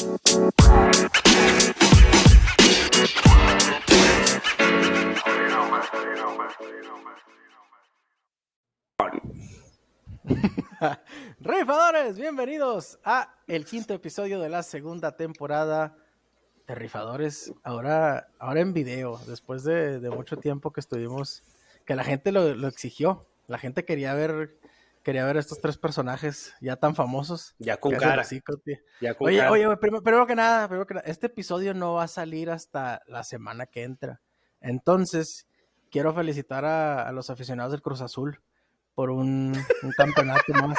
Rifadores, bienvenidos a el quinto episodio de la segunda temporada de Rifadores. Ahora, ahora en video, después de, mucho tiempo que estuvimos, que la gente lo, exigió. La gente quería ver, quería ver estos tres personajes ya tan famosos. Ya con cara. oye, oye, primero, que nada, primero que nada, este episodio no va a salir hasta la semana que entra. Entonces, quiero felicitar a los aficionados del Cruz Azul por un, campeonato más.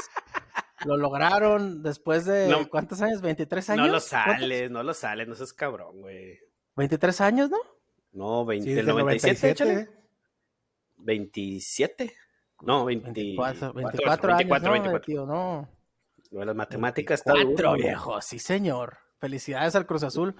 Lo lograron después de ¿cuántos años? ¿23 años? No lo sales, no lo sales, no seas cabrón, güey. ¿23 años, no? No, 20, del 97, 27. No, 24, 24, años, 24, no, no. las matemáticas 24, viejo, sí, señor. Felicidades al Cruz Azul.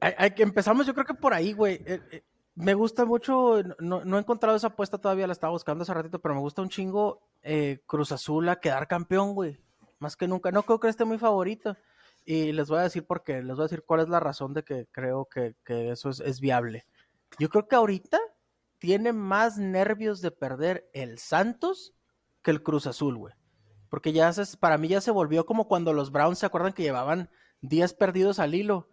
Hay, que empezamos, yo creo que por ahí, güey. Eh, eh, me gusta mucho, no, he encontrado esa apuesta todavía, la estaba buscando hace ratito, pero me gusta un chingo eh, Cruz Azul a quedar campeón, güey. Más que nunca. No creo que esté muy favorito. Y les voy a decir por qué, les voy a decir cuál es la razón de que creo que, eso es, viable. Yo creo que ahorita tiene más nervios de perder el Santos que el Cruz Azul, güey. Porque ya se, para mí ya se volvió como cuando los Browns se acuerdan que llevaban días perdidos al hilo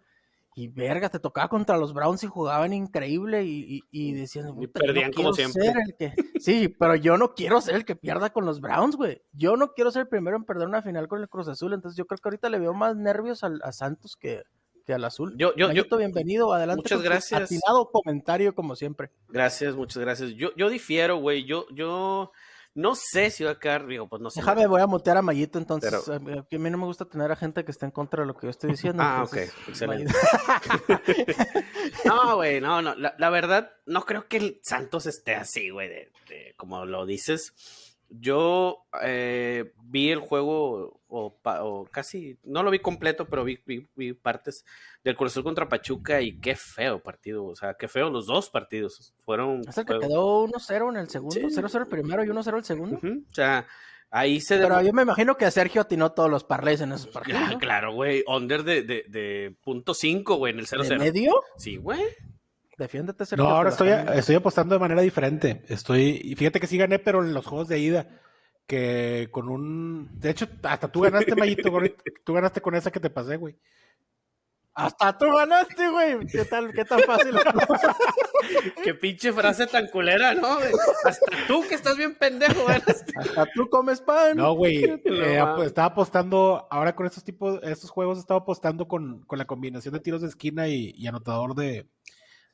y verga, te tocaba contra los Browns y jugaban increíble y, y, decían, y perdían como siempre. Sí, pero yo no quiero ser el que pierda con los Browns, güey. Yo no quiero ser el primero en perder una final con el Cruz Azul, entonces yo creo que ahorita le veo más nervios al, a Santos que, que al Azul. Yo, yo, yo, bienvenido, adelante. Muchas gracias. Atinado comentario como siempre. Gracias, muchas gracias. Yo, yo difiero, güey. Yo, yo no sé si va a quedar, digo, pues no sé. Déjame, voy a mutear a Mayito entonces. a mí no me gusta tener a gente que esté en contra de lo que yo estoy diciendo. Ah, ok, excelente. no, güey, no, no. La, verdad, no creo que el Santos esté así, güey, de, como lo dices. Yo eh, vi el juego, o, casi, no lo vi completo, pero vi, vi, partes del Cruz contra Pachuca y qué feo partido, o sea, qué feo los dos partidos. Fueron. Es el que quedó 1-0 en el segundo, 0-0 el primero y 1-0 el segundo. O sea, ahí se. Pero yo me imagino que Sergio atinó todos los parlays en esos partidos. Ah, claro, güey, under de, de, de punto 5, güey, en el 0-0. ¿De medio? Sí, güey. Defiéndete, No, ahora estoy, estoy apostando de manera diferente. Estoy, y fíjate que sí gané, pero en los juegos de ida, que con un. De hecho, hasta tú ganaste, Mayito, tú ganaste con esa que te pasé, güey. Hasta tú ganaste, güey. ¿Qué tal, qué tan fácil? qué pinche frase tan culera, ¿no? Hasta tú que estás bien pendejo, güey. Hasta tú comes pan. No, güey. Eh, estaba apostando, ahora con estos tipos, estos juegos estaba apostando con, con la combinación de tiros de esquina y anotador de,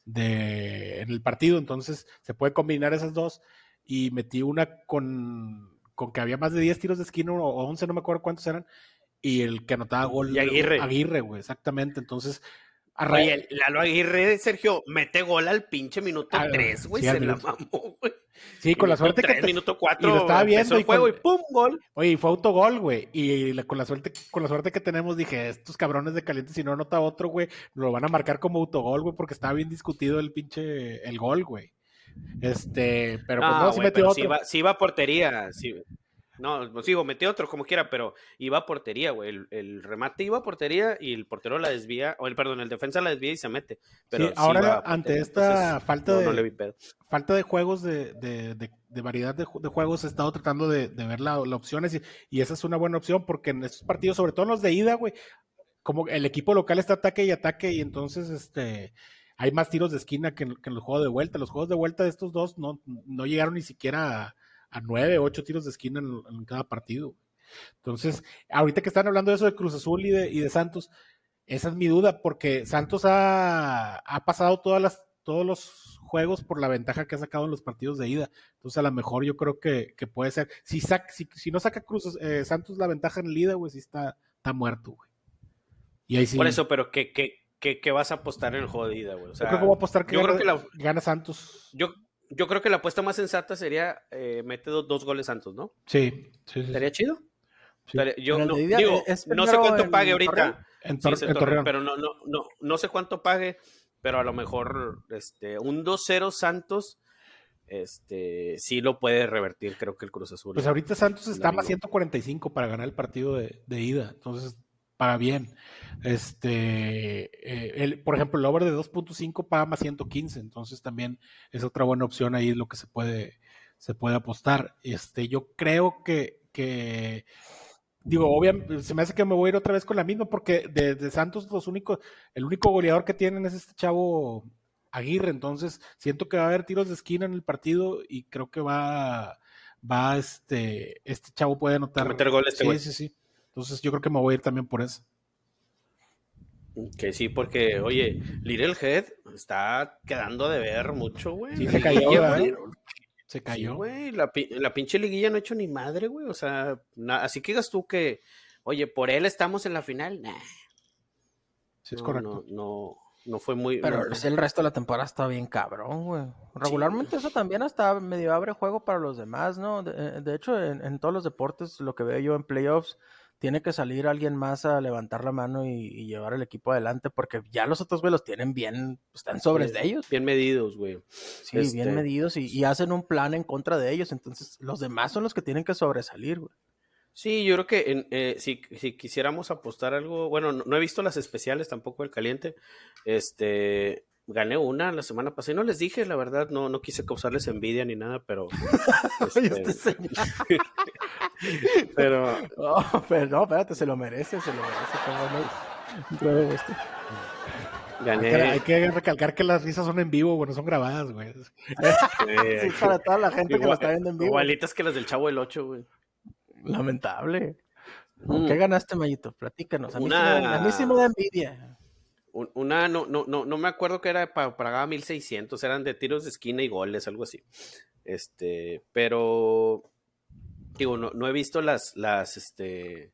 de, en el partido, entonces se puede combinar esas dos y metí una con, con que había más de 10 tiros de esquina o 11, no me acuerdo cuántos eran, y el que anotaba gol. Y Aguirre. Aguirre, güey, exactamente. Entonces, Oye, Lalo Aguirre, Sergio, mete gol al pinche minuto 3, ah, güey, se la mamó, güey. Sí, con la suerte que. minuto 4, y lo estaba viendo el juego y ¡pum! gol. Oye, fue autogol, güey. Y con la suerte, con la suerte que tenemos, dije, estos cabrones de caliente, si no anota otro, güey, lo van a marcar como autogol, güey, porque estaba bien discutido el pinche el gol, güey. Este, pero pues no, no si metió otro. Si si va a portería, sí. No, pues digo, metió otro como quiera, pero iba a portería, güey. El, remate iba a portería y el portero la desvía, o el perdón, el defensa la desvía y se mete. Pero ahora ante esta falta de falta de juegos de, de, variedad de, juegos he estado tratando de, ver las opciones y, esa es una buena opción porque en estos partidos, sobre todo en los de ida, güey, como el equipo local está ataque y ataque y entonces este hay más tiros de esquina que en, que los juegos de vuelta. Los juegos de vuelta de estos dos no, no llegaron ni siquiera a nueve, ocho tiros de esquina en, cada partido. Entonces, ahorita que están hablando de eso de Cruz Azul y de, Santos, esa es mi duda, porque Santos ha, ha pasado todas las, todos los juegos por la ventaja que ha sacado en los partidos de ida. Entonces, a lo mejor yo creo que, que puede ser. Si, si, no saca Cruz eh, Santos la ventaja en el ida, güey, sí está, está muerto, güey. Y ahí sí. Por eso, pero ¿qué, qué, qué, vas a apostar en el juego de ida, güey? O sea, yo creo que voy a apostar que, gana, que la... gana Santos. Yo, yo creo que la apuesta más sensata sería eh, mete dos, goles Santos, ¿no? Sí, sí, ¿Estaría chido? yo no, digo, no sé cuánto pague ahorita. En, Pero no, no, no, no sé cuánto pague, pero a lo mejor este, un 2-0 Santos este, sí lo puede revertir, creo que el Cruz Azul. Pues ahorita Santos está más 145 para ganar el partido de, ida. Entonces, paga bien. Este, eh, el, por ejemplo, el over de 2.5 paga más 115, entonces también es otra buena opción ahí lo que se puede, se puede apostar. Este, yo creo que, que digo, obviamente, se me hace que me voy a ir otra vez con la misma, porque de, Santos los únicos, el único goleador que tienen es este chavo Aguirre, entonces siento que va a haber tiros de esquina en el partido y creo que va, va este, este chavo puede anotar. Meter goles este sí, sí, sí. Entonces yo creo que me voy a ir también por eso. Que sí, porque, oye, Little Head está quedando de ver mucho, güey. Sí, se cayó, güey. Se cayó. güey, la, la, pinche liguilla no ha hecho ni madre, güey. O sea, así que digas tú que, oye, por él estamos en la final. Nah. Sí, es correcto. No, no, fue muy. Pero el resto de la temporada está bien cabrón, güey. Regularmente eso también hasta medio abre juego para los demás, ¿no? De, hecho, en, en, todos los deportes, lo que veo yo en playoffs, tiene que salir alguien más a levantar la mano y, llevar el equipo adelante, porque ya los otros, güey, los tienen bien, están sobres de ellos. Bien medidos, güey. Sí, bien este medidos y, hacen un plan en contra de ellos, entonces los demás son los que tienen que sobresalir, güey. Sí, yo creo que eh, si, quisiéramos apostar algo, bueno, no, he visto las especiales tampoco el caliente, este, gané una la semana pasada y no les dije, la verdad, no, no quise causarles envidia ni nada, pero... Este, pero... Oh, pero no, espérate, se lo merece, se lo merece. Este. Gané. Hay que, recalcar que las risas son en vivo, bueno, son grabadas, güey. Sí, para toda la gente que lo está viendo en vivo. Igualitas que las del Chavo del 8, güey. Lamentable. Mm. ¿Qué ganaste, Mayito? Platícanos. A mí, una... a mí sí me da envidia. Una, no, no, no, no me acuerdo que era, pagaba 1600, eran de tiros de esquina y goles, algo así. Este, pero, digo, no, no he visto las, las, este,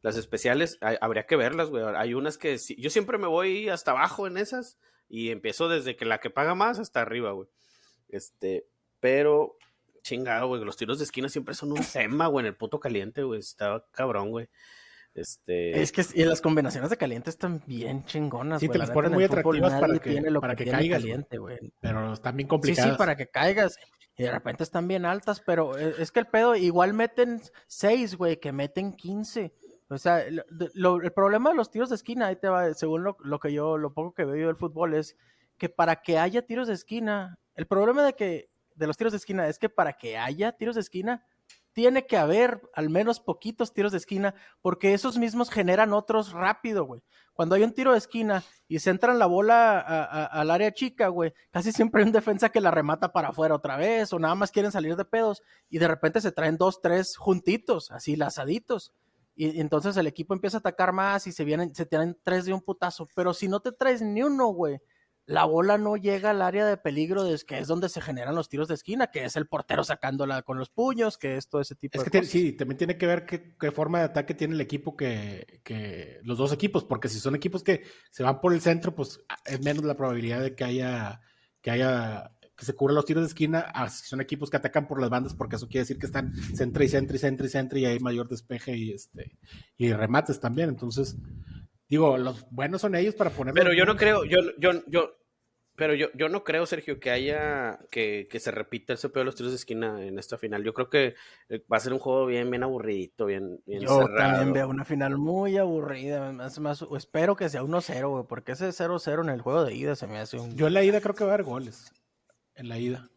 las especiales, habría que verlas, güey. Hay unas que yo siempre me voy hasta abajo en esas y empiezo desde que la que paga más hasta arriba, güey. Este, pero, chingado, güey, los tiros de esquina siempre son un tema, güey, en el puto caliente, güey. Está cabrón, güey. Este... Es que y las combinaciones de caliente están bien chingonas. Sí, te las ponen muy atractivas para que, para que, caigas. Caliente, Pero están bien complicadas. Sí, sí, para que caigas. Y de repente están bien altas, pero e, es que el pedo, igual meten 6, güey, que meten 15. O sea, el problema de los tiros de esquina, ahí te va, según lo, lo, que yo, lo poco que veo yo del fútbol, es que para que haya tiros de esquina, el problema de que de los tiros de esquina es que para que haya tiros de esquina, tiene que haber al menos poquitos tiros de esquina, porque esos mismos generan otros rápido, güey. Cuando hay un tiro de esquina y se entra la bola al área chica, güey, casi siempre hay un defensa que la remata para afuera otra vez, o nada más quieren salir de pedos, y de repente se traen dos, tres juntitos, así lazaditos. Y, entonces el equipo empieza a atacar más y se vienen, se tienen tres de un putazo. Pero si no te traes ni uno, güey, la bola no llega al área de peligro, de, que es donde se generan los tiros de esquina, que es el portero sacándola con los puños, que es todo ese tipo de cosas. Sí, también tiene que ver qué, forma de ataque tiene el equipo que, que, los dos equipos, porque si son equipos que se van por el centro, pues es menos la probabilidad de que haya, que haya que se cubran los tiros de esquina, si son equipos que atacan por las bandas, porque eso quiere decir que están centro y centro y centro y centro y hay mayor despeje y este y remates también. Entonces, Digo, los buenos son ellos para poner. Pero yo no creo, yo, yo, yo, pero yo, yo no creo, Sergio, que haya, que, que se repita ese pedo de los tiros de esquina en esta final. Yo creo que eh, va a ser un juego bien, bien aburridito, bien, bien Yo también veo una final muy aburrida. Más, más, espero que sea 1-0, güey, porque ese 0-0 en el juego de ida se me hace un. Yo en la ida creo que va a haber goles. En la ida.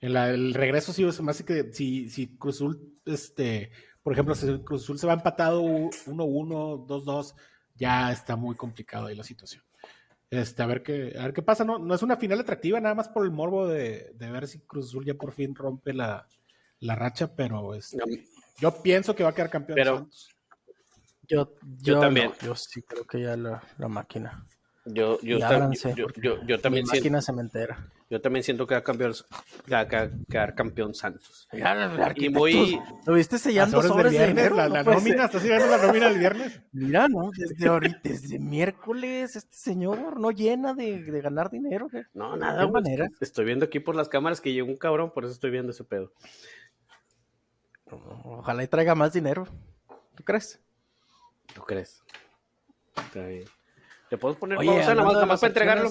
En la, el regreso sí se me hace que si, si Cruzul, este, por ejemplo, si Cruzul se va empatado 1-1, 2-2 ya está muy complicado ahí la situación. Este, a ver qué, a ver qué pasa. No, no es una final atractiva, nada más por el morbo de, ver si Cruz Azul ya por fin rompe la, racha, pero este, yo pienso que va a quedar campeón pero, Yo, yo, también. yo sí creo que ya la, máquina. Yo, yo, yo, yo, también. máquina cementera. Yo también siento que va a cambiar, quedar campeón Santos. y muy. ¿Lo viste sellando sobres de viernes? la, nómina, ¿estás viendo la nómina del viernes? Mira, ¿no? Desde ahorita, desde miércoles, este señor no llena de, de ganar dinero. No, nada, manera. Estoy viendo aquí por las cámaras que llegó un cabrón, por eso estoy viendo ese pedo. Ojalá y traiga más dinero. ¿Tú crees? ¿Tú crees? Está bien. ¿Te puedo poner Oye, pausa nada más, para entregarlo?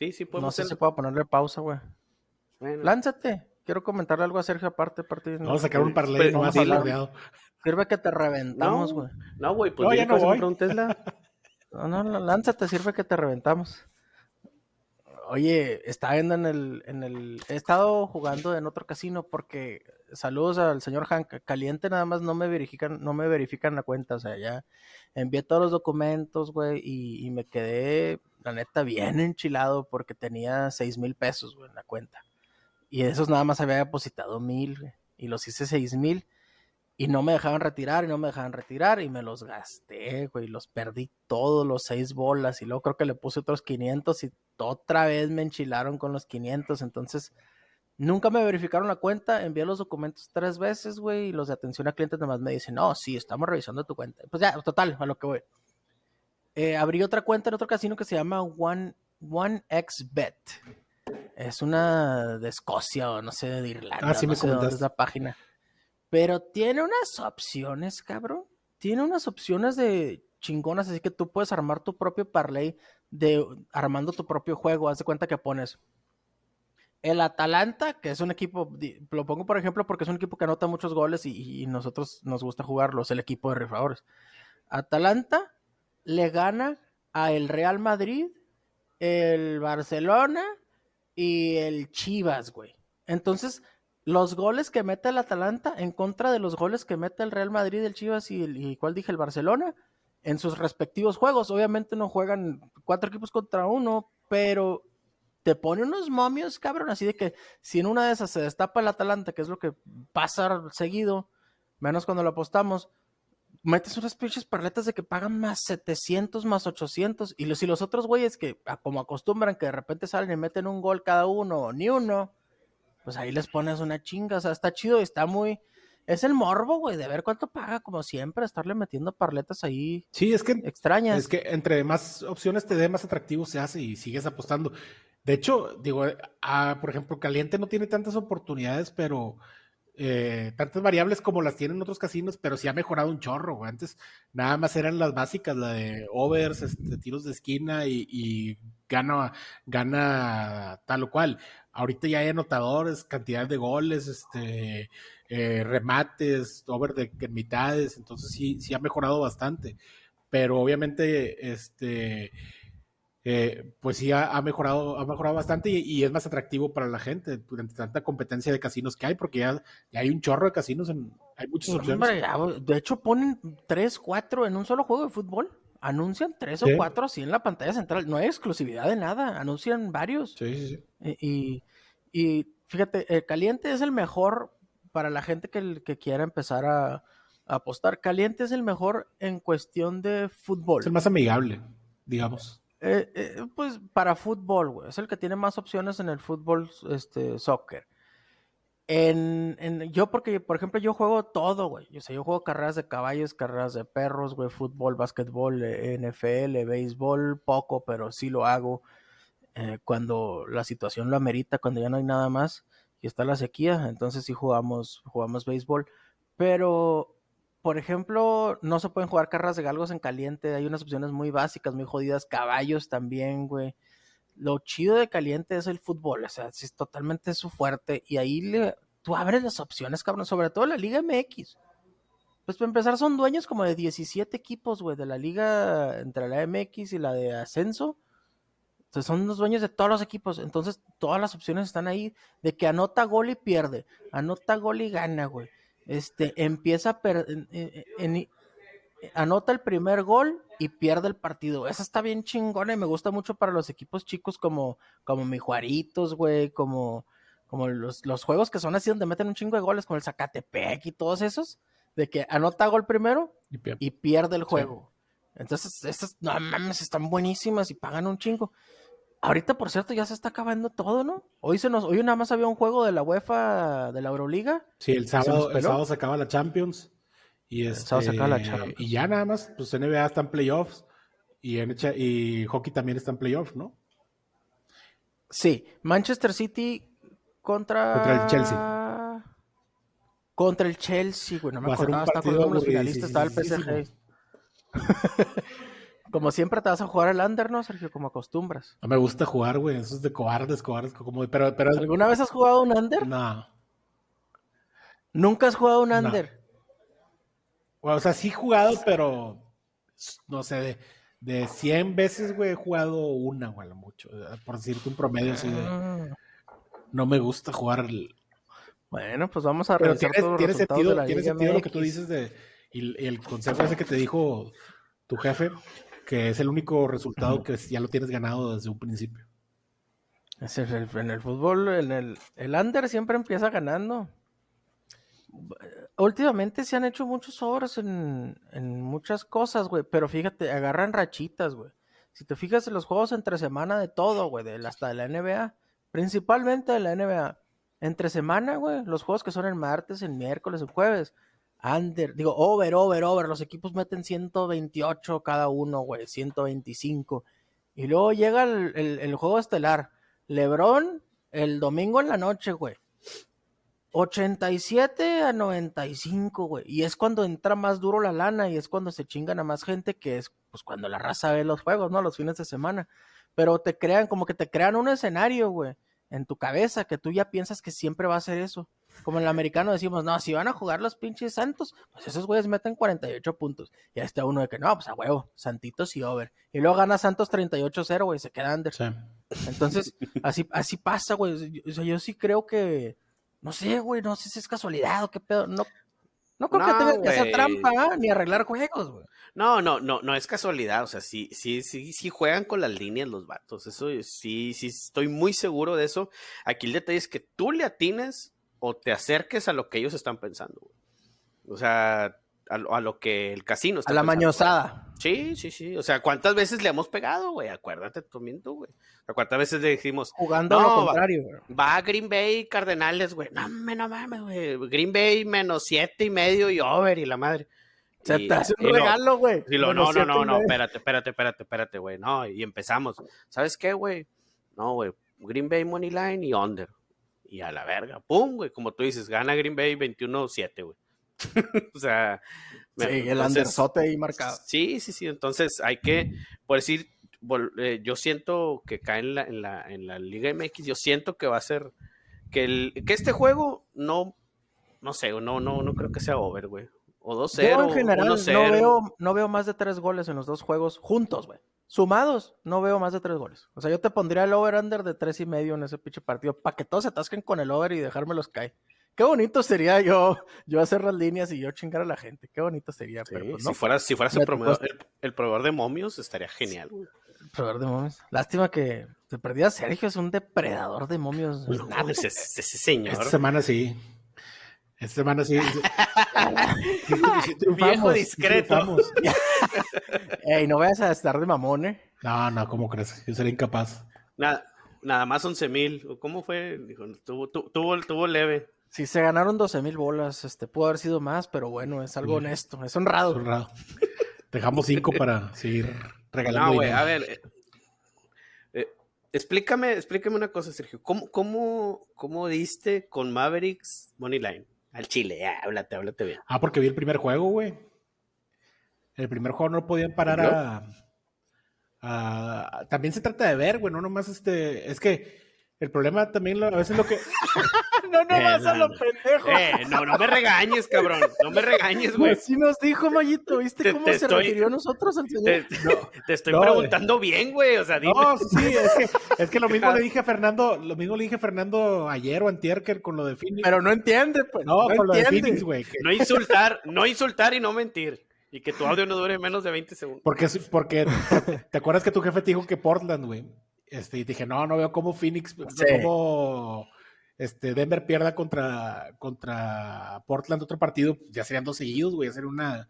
Sí, sí, podemos. No sé si puedo ponerle pausa, güey. Lánzate. Quiero comentarle algo a Sergio aparte. aparte Vamos a sacar un parlay no más alardeado. Sirve que te reventamos, güey. No, güey, pues no, ya no voy. un Tesla. No, no, lánzate, sirve que te reventamos. Oye, está viendo en el, en el. He estado jugando en otro casino porque. Saludos al señor Hank. Caliente nada más no me verifican, no me verifican la cuenta. O sea, ya envié todos los documentos, güey, y, me quedé, la neta, bien enchilado porque tenía seis mil pesos, güey, en la cuenta. Y de esos nada más había depositado mil. Y los hice seis mil y no me dejaban retirar y no me dejaban retirar y me los gasté, güey, los perdí todos los seis bolas y luego creo que le puse otros 500 y otra vez me enchilaron con los 500, entonces nunca me verificaron la cuenta, envié los documentos tres veces, güey, y los de atención a clientes nomás me dicen, no, sí, estamos revisando tu cuenta. Pues ya, total, a lo que voy. Eh, abrí otra cuenta en otro casino que se llama One, One Bet. Es una de Escocia o no sé, de Irlanda. Ah, sí no me sé dónde es la página. Pero tiene unas opciones, cabrón. Tiene unas opciones de chingonas, así que tú puedes armar tu propio parlay de armando tu propio juego. Haz de cuenta que pones el Atalanta, que es un equipo, lo pongo por ejemplo porque es un equipo que anota muchos goles y, nosotros nos gusta jugarlos, el equipo de rifadores. Atalanta le gana a el Real Madrid, el Barcelona y el Chivas, güey. Entonces, los goles que mete el Atalanta en contra de los goles que mete el Real Madrid, el Chivas y, el, y cuál dije, el Barcelona, en sus respectivos juegos. Obviamente no juegan cuatro equipos contra uno, pero te pone unos momios, cabrón, así de que si en una de esas se destapa el Atalanta, que es lo que pasa seguido, menos cuando lo apostamos, metes unas pinches parletas de que pagan más 700, más 800, y si los otros güeyes que como acostumbran que de repente salen y meten un gol cada uno, ni uno, pues ahí les pones una chinga, o sea, está chido, está muy... Es el morbo, güey, de ver cuánto paga, como siempre, estarle metiendo parletas ahí. Sí, es que. Extrañas. Es que entre más opciones te dé, más atractivo se hace y sigues apostando. De hecho, digo, ah, por ejemplo, Caliente no tiene tantas oportunidades, pero eh, tantas variables como las tienen otros casinos, pero sí ha mejorado un chorro. Güey. Antes nada más eran las básicas, la de overs, este, tiros de esquina y, gana, gana tal o cual. Ahorita ya hay anotadores, cantidad de goles, este, eh, remates, over de, de mitades, entonces sí, sí ha mejorado bastante. Pero obviamente, este eh, pues sí ha, mejorado, ha mejorado bastante y, es más atractivo para la gente durante tanta competencia de casinos que hay, porque ya, hay un chorro de casinos, en, hay muchas opciones. de hecho, ponen tres, cuatro en un solo juego de fútbol. Anuncian tres o cuatro así en la pantalla central. No hay exclusividad de nada, anuncian varios. Sí, sí, sí. Y, fíjate, el Caliente es el mejor para la gente que, que quiera empezar a, a apostar. Caliente es el mejor en cuestión de fútbol. Es el más amigable, digamos. Eh, eh, pues para fútbol, güey. Es el que tiene más opciones en el fútbol, este, soccer. En, en, yo, porque, por ejemplo, yo juego todo, güey. Yo, sé, yo juego carreras de caballos, carreras de perros, güey, fútbol, básquetbol, eh, NFL, béisbol, poco, pero sí lo hago cuando la situación lo amerita, cuando ya no hay nada más y está la sequía, entonces sí jugamos, jugamos béisbol. Pero por ejemplo, no se pueden jugar carreras de galgos en caliente. Hay unas opciones muy básicas, muy jodidas. Caballos también, güey. Lo chido de caliente es el fútbol. O sea, es totalmente su fuerte. Y ahí le, tú abres las opciones, cabrón. Sobre todo la Liga MX. Pues para empezar, son dueños como de 17 equipos, güey. De la liga entre la MX y la de ascenso. Entonces son los dueños de todos los equipos. Entonces todas las opciones están ahí. De que anota gol y pierde. Anota gol y gana, güey este, empieza a anota el primer gol y pierde el partido. Esa está bien chingona y me gusta mucho para los equipos chicos como, como mi Juaritos, güey, como, como los, juegos que son así donde meten un chingo de goles, como el Zacatepec y todos esos, de que anota gol primero y, pierde el juego. Entonces, estas, no mames, están buenísimas y pagan un chingo. Ahorita, por cierto, ya se está acabando todo, ¿no? Hoy se nos, hoy nada más había un juego de la UEFA, de la Euroliga. Sí, el sábado, el sábado se acaba la Champions. Y, el sábado se acaba la este, Champions. y ya nada más, pues NBA está en playoffs. Y, y hockey también está en playoffs, ¿no? Sí, Manchester City contra... Contra el Chelsea. Contra el Chelsea, güey, no me acordaba, hasta con los finalistas, estaba el PSG. Como siempre te vas a jugar el under, ¿no, Sergio? Como acostumbras. No me gusta jugar, güey. Eso es de cobardes, cobardes. Como, pero, pero... ¿Alguna vez has jugado un under? No. ¿Nunca has jugado un under? O sea, sí he jugado, pero no sé, de, de 100 veces, güey, he jugado una, güey, lo mucho. Por decirte un promedio así de. Ah. No me gusta jugar. Bueno, pues vamos a revisar tiene, tiene sentido, tiene sentido lo que tú dices de. Y, el consejo ese que te dijo tu jefe, que es el único resultado que ya lo tienes ganado desde un principio. en el fútbol, en el, el under siempre empieza ganando últimamente se han hecho muchos obras en, muchas cosas, güey, pero fíjate, agarran rachitas, güey. Si te fijas en los juegos entre semana de todo, güey, hasta de la NBA, principalmente de la NBA, entre semana, güey, los juegos que son el martes, el miércoles, el jueves, under, digo, over, over, over, los equipos meten 128 cada uno, güey, 125. Y luego llega el juego estelar, LeBron el domingo en la noche, güey 87 a 95, güey. Y es cuando entra más duro la lana y es cuando se chingan a más gente, que es pues cuando la raza ve los juegos, ¿no? Los fines de semana. Pero te crean, como que te crean un escenario, güey, en tu cabeza, que tú ya piensas que siempre va a ser eso. Como en el americano decimos, no, si van a jugar los pinches Santos, pues esos güeyes meten 48 puntos. Y ahí está uno de que, no, pues a huevo, Santitos y over. Y luego gana Santos 38-0, güey, se queda under. Entonces, así, así pasa, güey. O sea, yo sí creo que no sé, güey, no sé si es casualidad o qué pedo. No, no creo que tenga que hacer trampa ni arreglar juegos, güey. No, no, no, no es casualidad. O sea, sí, sí, sí, sí juegan con las líneas los vatos. Eso sí, sí, estoy muy seguro de eso. Aquí el detalle es que tú le atines o te acerques a lo que ellos están pensando. O sea, a, lo que el casino está. A la mañosada. Sí, sí, sí. O sea, ¿cuántas veces le hemos pegado, güey? Acuérdate, miento, güey. O sea, ¿cuántas veces le dijimos. Jugando a lo contrario, güey. Va a Green Bay Cardenales, güey. No, no mames, güey. Green Bay menos siete y medio y over y la madre. Se te hace un regalo, güey. No, no, no, no, no, espérate, espérate, espérate, espérate, güey. No, y empezamos. ¿Sabes qué, güey? No, güey. Green Bay Money Line y under. Y a la verga. ¡Pum, güey! Como tú dices, gana Green Bay 21-7, güey. o sea, sí, el andersote ahí marcado. Sí, sí, sí. Entonces hay que, por decir, eh, yo siento que cae en la, en, la, en la Liga MX, yo siento que va a ser que, el, que este juego no, no sé, no, no, no creo que sea over, güey. O 2-0. en general no veo, no veo más de tres goles en los dos juegos juntos, güey. Sumados, no veo más de tres goles. O sea, yo te pondría el over-under de tres y medio en ese pinche partido para que todos se atasquen con el over y dejármelos caer. Qué bonito sería yo, yo hacer las líneas y yo chingar a la gente. Qué bonito sería. pero pues, si fueras, si fueras el, proveedor, de momios, estaría genial. El proveedor de momios. Lástima que se perdía Sergio, es un depredador de momios. No, ese, ese, señor. Esta semana sí. Esta semana sí. Viejo discreto. Ey, no vayas a estar de mamón, ¿eh? No, no, ¿cómo crees? Yo sería incapaz. Nada, nada más 11 mil. ¿Cómo fue? Dijo, tuvo, tuvo, tuvo leve. Sí, se ganaron 12 mil bolas. Este, pudo haber sido más, pero bueno, es algo honesto, es honrado. honrado. Dejamos cinco para seguir regalando. No, güey, a ver. Eh, eh, explícame, explícame una cosa, Sergio. ¿Cómo, cómo, cómo diste con Mavericks Moneyline? Al Chile, háblate, háblate bien. Ah, porque vi el primer juego, güey. El primer juego no podían parar a, a, También se trata de ver, güey, no nomás este. Es que el problema también a veces lo que. no, no vas a lo pendejo. Eh, no, no me regañes, cabrón. No me regañes, güey. Pues sí nos dijo, Mayito. ¿Viste cómo se refirió a nosotros al señor? Te, estoy preguntando bien, güey. O sea, dime. No, sí, es que, es que lo mismo le dije a Fernando, lo mismo le dije a Fernando ayer o antier con lo de Phoenix. Pero no entiende, pues. No, con lo de Phoenix, güey. No insultar, no insultar y no mentir. Y que tu audio no dure menos de 20 segundos. Porque, porque ¿te acuerdas que tu jefe te dijo que Portland, güey? Este, y dije, no, no veo cómo Phoenix, cómo este, Denver pierda contra, contra Portland otro partido, ya serían dos seguidos, güey, sería una,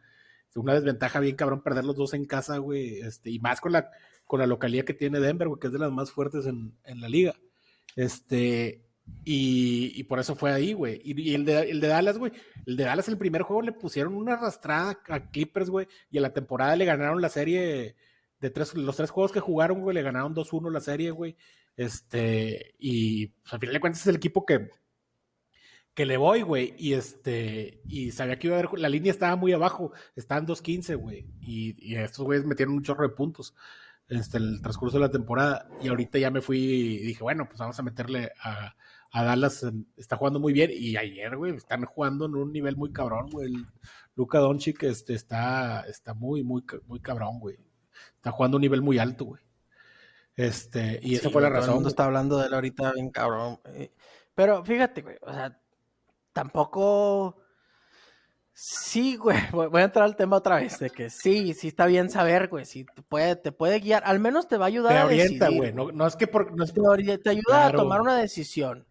una desventaja bien cabrón perder los dos en casa, güey, este, y más con la, con la localidad que tiene Denver, güey, que es de las más fuertes en, la liga. Este, y, por eso fue ahí, güey. Y, el, de, el de Dallas, güey, el de Dallas el primer juego le pusieron una arrastrada a Clippers, güey, y en la temporada le ganaron la serie de tres, los tres juegos que jugaron, güey, le ganaron 2-1 la serie, güey. Este, y pues, al final de cuentas es el equipo que, que le voy, güey. Y este, y sabía que iba a haber, la línea estaba muy abajo, estaban 2-15, güey. Y, estos güeyes metieron un chorro de puntos este, el transcurso de la temporada. Y ahorita ya me fui y dije, bueno, pues vamos a meterle a, a Dallas está jugando muy bien. Y ayer, güey, están jugando en un nivel muy cabrón, güey. Luca Doncic este, está, está muy, muy, muy cabrón, güey. Está jugando a un nivel muy alto, güey. Este, y esa fue la razón. Todo el mundo está hablando de él ahorita bien cabrón. Eh, pero fíjate, güey, o sea, tampoco. Sí, güey, voy a entrar al tema otra vez, de que sí, sí está bien saber, güey, sí te puede, te puede guiar, al menos te va a ayudar te orienta, güey, no, es que por, no es te, ayuda a tomar una decisión,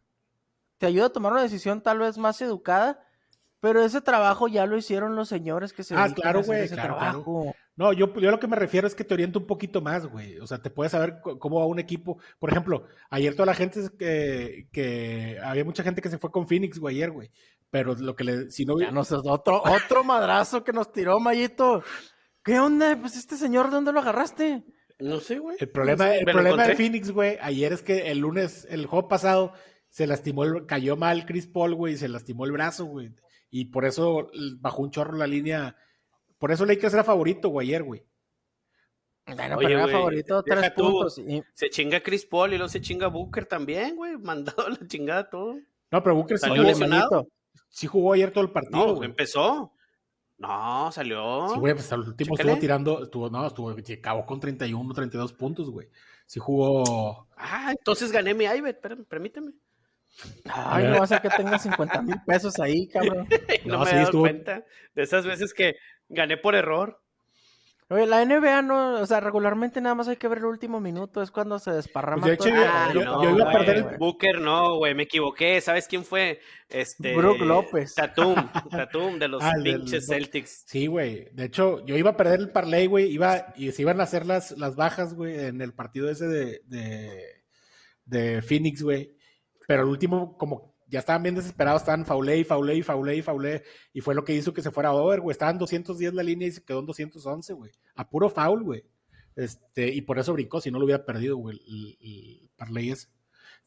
te ayuda a tomar una decisión tal vez más educada, pero ese trabajo ya lo hicieron los señores que se ah, claro, güey, claro, trabajo. No, yo, yo lo que me refiero es que te orienta un poquito más, güey. O sea, te puedes saber cómo va un equipo. Por ejemplo, ayer toda la gente que, que había mucha gente que se fue con Phoenix, güey, ayer, güey. Pero lo que le, si no. Ya nos otro, otro madrazo que nos tiró, Mayito. ¿Qué onda? Pues este señor, ¿de dónde lo agarraste? No sé, güey. El problema, el problema de Phoenix, güey, ayer es que el lunes, el juego pasado, se lastimó, el, cayó mal Chris Paul, güey, y se lastimó el brazo, güey. Y por eso bajó un chorro la línea por eso Lakers era favorito, güey, ayer, güey. Bueno, pero era favorito tres puntos. Se chinga Chris Paul y luego se chinga Booker también, güey. Mandado la chingada todo. No, pero Booker salió lesionado. Sí jugó ayer todo el partido. No, empezó. No, salió. Sí, güey, pues al último estuvo tirando, estuvo, no, estuvo, acabó con 31, 32 puntos, güey. Sí jugó. Ah, entonces gané mi Ibet, permíteme. Ay, no vas a que tenga 50 mil pesos ahí, cabrón. no, no, me sí, he dado cuenta de esas veces que Gané por error. Oye, la NBA no, o sea, regularmente nada más hay que ver el último minuto, es cuando se desparrama. Pues todo ah, yo, no, yo, iba a perder el Booker, no, güey, me equivoqué. ¿Sabes quién fue? Este. Brook López. Tatum, Tatum de los ah, pinches Celtics. Sí, güey. De hecho, yo iba a perder el parlay, güey. Iba, y se iban a hacer las, las bajas, güey, en el partido ese de, de, de Phoenix, güey. Pero el último, como ya estaban bien desesperados, estaban faulé y faulé y faulé y faulé, y fue lo que hizo que se fuera over, güey. Estaban 210 la línea y se quedó en 211, güey. A puro foul, güey. Este, y por eso brincó, si no lo hubiera perdido, güey, el, el, parlay ese.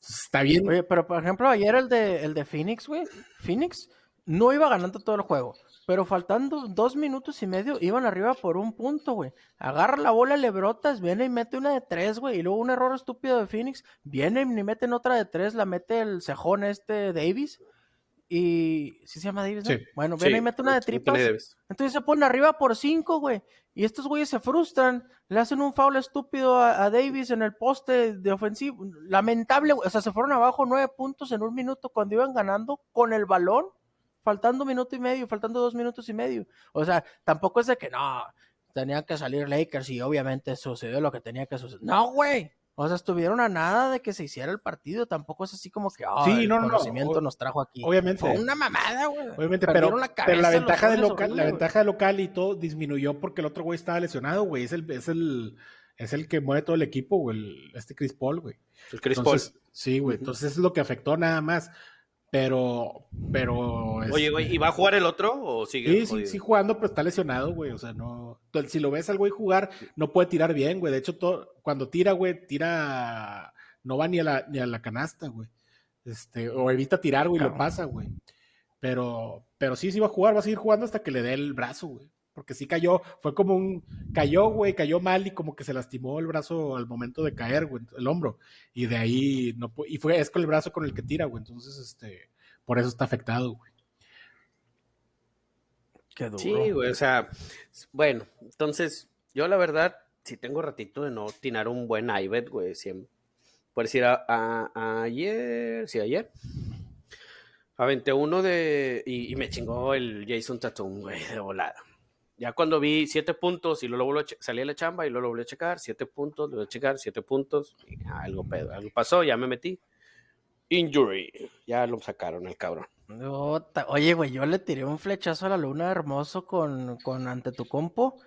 está bien. Oye, pero por ejemplo, ayer el de, el de Phoenix, güey, Phoenix no iba ganando todo el juego. Pero faltando dos minutos y medio, iban arriba por un punto, güey. Agarra la bola, le brotas, viene y mete una de tres, güey. Y luego un error estúpido de Phoenix, viene y meten otra de tres, la mete el cejón este Davis. Y. ¿Sí se llama Davis? Bueno, viene y mete una de tripas. Entonces se pone arriba por cinco, güey. Y estos güeyes se frustran, le hacen un foul estúpido a, Davis en el poste de ofensivo. Lamentable, güey. O sea, se fueron abajo nueve puntos en un minuto cuando iban ganando con el balón faltando un minuto y medio, faltando dos minutos y medio. O sea, tampoco es de que no, tenía que salir Lakers y obviamente sucedió lo que tenía que suceder. No, güey. O sea, estuvieron a nada de que se hiciera el partido. Tampoco es así como que el conocimiento nos trajo aquí. Obviamente. Fue una mamada, güey. Obviamente, pero la, pero la ventaja de local, la ventaja de local y todo disminuyó porque el otro güey estaba lesionado, güey. Es el, es el, es el que mueve todo el equipo, güey. este Chris Paul, güey. El Chris Paul. Sí, güey. Entonces es lo que afectó nada más. Pero, pero. Oye, güey, ¿y va a jugar el otro o sigue? Sí, sí, sí, jugando, pero está lesionado, güey. O sea, no. Si lo ves al güey jugar, no puede tirar bien, güey. De hecho, todo, cuando tira, güey, tira. No va ni a la, ni a la canasta, güey. Este, o evita tirar, güey, y lo pasa, güey. Pero, pero sí, sí va a jugar, va a seguir jugando hasta que le dé el brazo, güey. Porque sí cayó, fue como un. Cayó, güey, cayó mal y como que se lastimó el brazo al momento de caer, güey, el hombro. Y de ahí no Y fue, es con el brazo con el que tira, güey. Entonces, este. Por eso está afectado, güey. Qué duro. Sí, güey, o sea. Bueno, entonces, yo la verdad, si tengo ratito de no tirar un buen iBet, güey, siempre. Por decir, a, ayer, sí, ayer. Aventé uno de. Y, y me chingó el Jason Tatum, güey, de volada. Ya cuando vi siete puntos y luego salí a la chamba y luego lo volví a checar, siete puntos, lo voy a checar, siete puntos, y algo pedo, algo pasó, ya me metí. Injury, ya lo sacaron el cabrón. Oye, güey, yo le tiré un flechazo a la luna hermoso con, con ante tu compo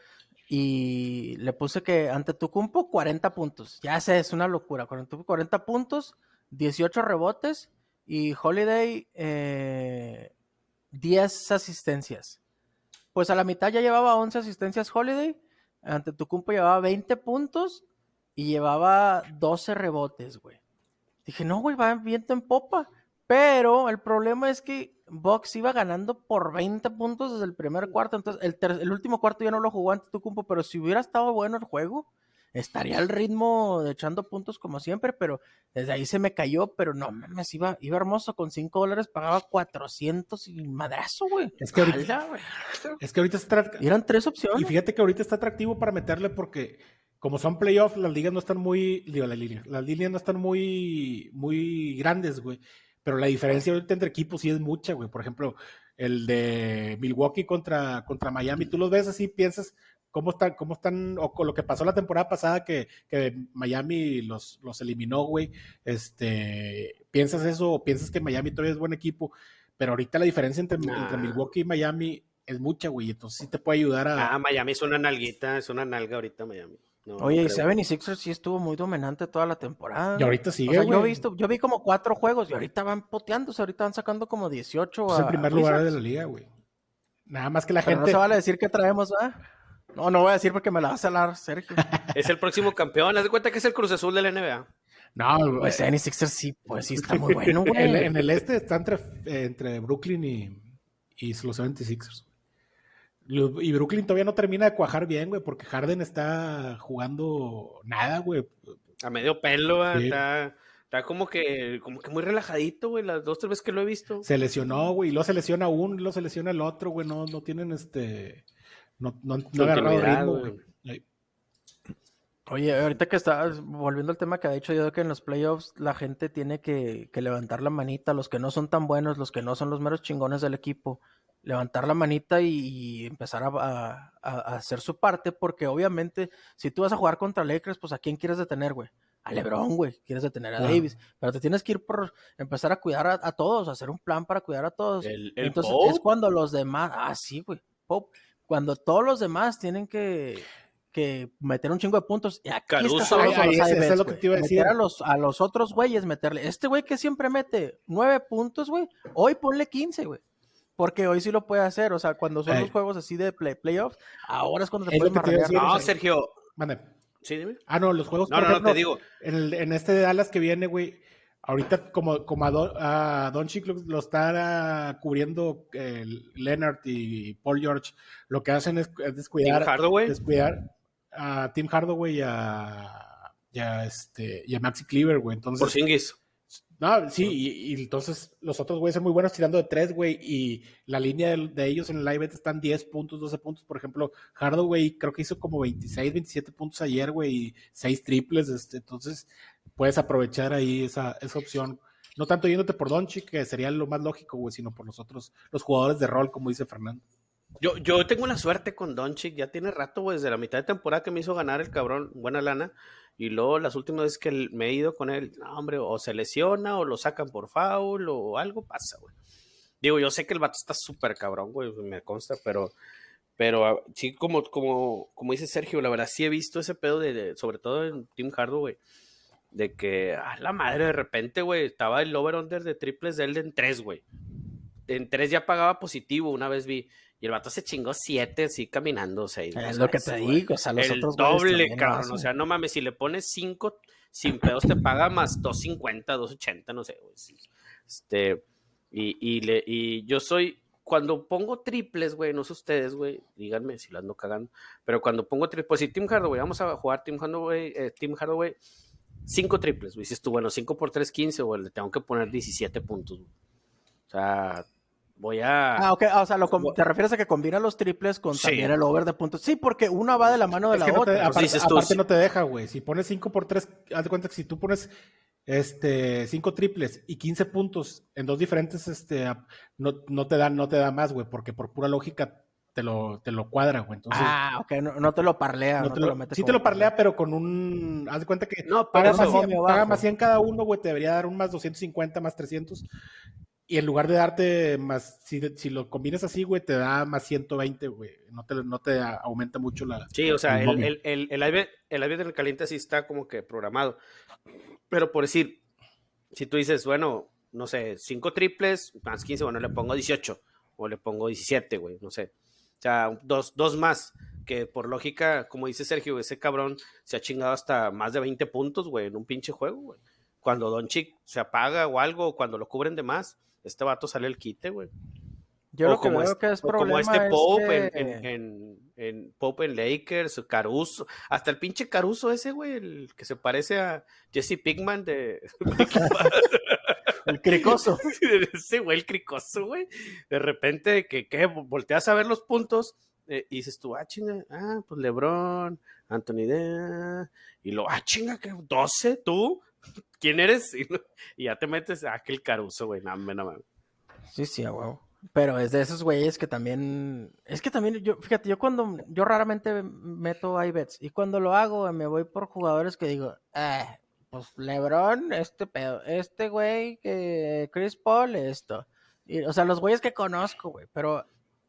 y le puse que ante tu compo 40 puntos. Ya sé, es una locura. 40 puntos, 18 rebotes y Holiday eh, 10 asistencias pues a la mitad ya llevaba 11 asistencias Holiday, ante tu Tucumpo llevaba 20 puntos y llevaba 12 rebotes, güey. Dije, no, güey, va viento en popa. Pero el problema es que Box iba ganando por 20 puntos desde el primer cuarto. Entonces, el, el último cuarto ya no lo jugó ante Tucumpo, pero si hubiera estado bueno el juego, estaría al ritmo de echando puntos como siempre, pero desde ahí se me cayó, pero no mames, iba, iba hermoso, con 5 dólares pagaba 400 y madrazo, güey. Es que ahorita, es que ahorita está... Eran tres opciones. Y fíjate que ahorita está atractivo para meterle porque como son playoffs, las ligas no están muy, digo, la línea, las líneas no están muy, muy grandes, güey. Pero la diferencia ahorita entre equipos sí es mucha, güey. Por ejemplo, el de Milwaukee contra, contra Miami, tú los ves así, piensas cómo están, cómo están, o con lo que pasó la temporada pasada que, que Miami los, los eliminó, güey. Este, piensas eso, o piensas que Miami todavía es buen equipo, pero ahorita la diferencia entre, entre Milwaukee y Miami es mucha, güey. Entonces sí te puede ayudar a. Ah, Miami es una nalguita, es una nalga ahorita Miami. Oye, y Seven y Sixers sí estuvo muy dominante toda la temporada. Y ahorita sigue, yo, he visto, yo vi como cuatro juegos y ahorita van poteándose, ahorita van sacando como 18 Es el primer lugar de la liga, güey. Nada más que la gente... no se vale decir que traemos, ¿ah? No, no voy a decir porque me la va a salar Sergio. es el próximo campeón. Haz de cuenta que es el Cruz Azul de la NBA. No. Pues Seven y Sixers sí, pues sí está muy bueno, güey. en, el este está entre, entre Brooklyn y, y los 76ers. Y Brooklyn todavía no termina de cuajar bien, güey, porque Harden está jugando nada, güey. A medio pelo, está, está, como que como que muy relajadito, güey, las dos, tres veces que lo he visto. Se lesionó, güey, y luego se lesiona uno, y luego se lesiona el otro, güey, no, no tienen este... No, no, no agarrado ritmo, güey. Oye, ahorita que estás volviendo al tema que ha dicho yo que en los playoffs la gente tiene que, que levantar la manita, los que no son tan buenos, los que no son los meros chingones del equipo levantar la manita y, empezar a, hacer su parte, porque obviamente si tú vas a jugar contra Lakers, pues a quién quieres detener, güey. A LeBron, güey, quieres detener a Davis, pero te tienes que ir por empezar a cuidar a, todos, hacer un plan para cuidar a todos. Entonces es cuando los demás, ah, sí, güey, cuando todos los demás tienen que, que meter un chingo de puntos. Y aquí está es lo que te iba a decir. a los, a los otros güeyes, meterle. Este güey que siempre mete nueve puntos, güey, hoy ponle quince, güey. Porque hoy sí lo puede hacer, o sea, cuando son los juegos así de play, playoffs, ahora es cuando te puedes marcar. No, Sergio. Mande. Sí, dime. Ah, no, los juegos. No, no, no, te digo. En, el, en este de Dallas que viene, güey, ahorita como, como a, Don, lo, está cubriendo Leonard y Paul George, lo que hacen es, descuidar, Hardaway. descuidar a Tim Hardaway y a, y a, este, y a Maxi Cleaver, güey. Entonces, Por Singis. No, sí, y, entonces los otros güeyes son muy buenos tirando de tres, güey, y la línea de, ellos en el live están 10 puntos, 12 puntos. Por ejemplo, Hardaway creo que hizo como 26, 27 puntos ayer, güey, y 6 triples. Este, entonces puedes aprovechar ahí esa, esa opción. No tanto yéndote por Doncic, que sería lo más lógico, güey, sino por los otros, los jugadores de rol, como dice Fernando. Yo, yo tengo la suerte con Doncic, ya tiene rato, güey, desde la mitad de temporada que me hizo ganar el cabrón, buena lana. Y luego las últimas veces que me he ido con él, no, hombre, o se lesiona, o lo sacan por foul, o algo pasa, güey. Digo, yo sé que el vato está súper cabrón, güey, me consta, pero, pero ah, sí, como, como, como dice Sergio, la verdad sí he visto ese pedo de, sobre todo en Team Hardo, güey, de que, a la madre, de repente, güey, estaba el over-under de triples de él en tres, güey. En tres ya pagaba positivo, una vez vi. Y el vato se chingó siete así caminando, o sea, Es lo que te digo, o sea, los el doble, cabrón, o sea, no mames, si le pones cinco sin pedos te paga más 250, 280, no sé, güey. Este, y, y, le, y yo soy, cuando pongo triples, güey, no sé ustedes, güey, díganme si las ando cagando, pero cuando pongo triples, pues si Team Hardaway, vamos a jugar Team Hardaway, eh, Team Hardaway, cinco triples, güey, dices tú, bueno, cinco por tres, quince, güey, le tengo que poner 17 puntos, güey. O sea, voy a. Ah, ok, o sea, te refieres a que combina los triples con también el over de puntos. Sí, porque una va de la mano de la otra. aparte, no te deja, güey. Si pones 5 por 3, haz de cuenta que si tú pones este 5 triples y 15 puntos en dos diferentes, este, no, no te da, no te da más, güey, porque por pura lógica te lo, te lo cuadra, güey. Entonces, ah, ok, no, te lo parlea, no, te, lo, Sí te lo parlea, pero con un, haz de cuenta que no, paga, más 100, paga más 100 cada uno, güey, te debería dar un más 250, más 300. Y en lugar de darte más, si, si lo combinas así, güey, te da más 120, güey. No te, no te aumenta mucho la. Sí, o sea, el, el, el, el, aire, el aire del caliente sí está como que programado. Pero por decir, si tú dices, bueno, no sé, 5 triples, más 15, bueno, le pongo 18 o le pongo 17, güey, no sé. O sea, dos, dos más, que por lógica, como dice Sergio, ese cabrón se ha chingado hasta más de 20 puntos, güey, en un pinche juego, güey. Cuando Don Chick se apaga o algo, cuando lo cubren de más, este vato sale el quite, güey. Yo lo que veo que es problema como este Pope en, en, Pope en Lakers, Caruso, hasta el pinche Caruso ese, güey, el que se parece a Jesse Pigman de... el cricoso. ese güey, el cricoso, güey. De repente que, que volteas a ver los puntos eh, y dices tú, ah, chinga, ah, pues LeBron, Anthony Dea, y lo, ah, chinga, que 12, tú, ¿quién eres? Y, ya te metes a aquel Caruso, güey, no, no, no. Sí, sí, a pero es de esos güeyes que también. Es que también, yo, fíjate, yo cuando. Yo raramente meto iBets. Y cuando lo hago, me voy por jugadores que digo, eh, pues LeBron, este pedo. Este güey, que Chris Paul, esto. Y, o sea, los güeyes que conozco, güey. Pero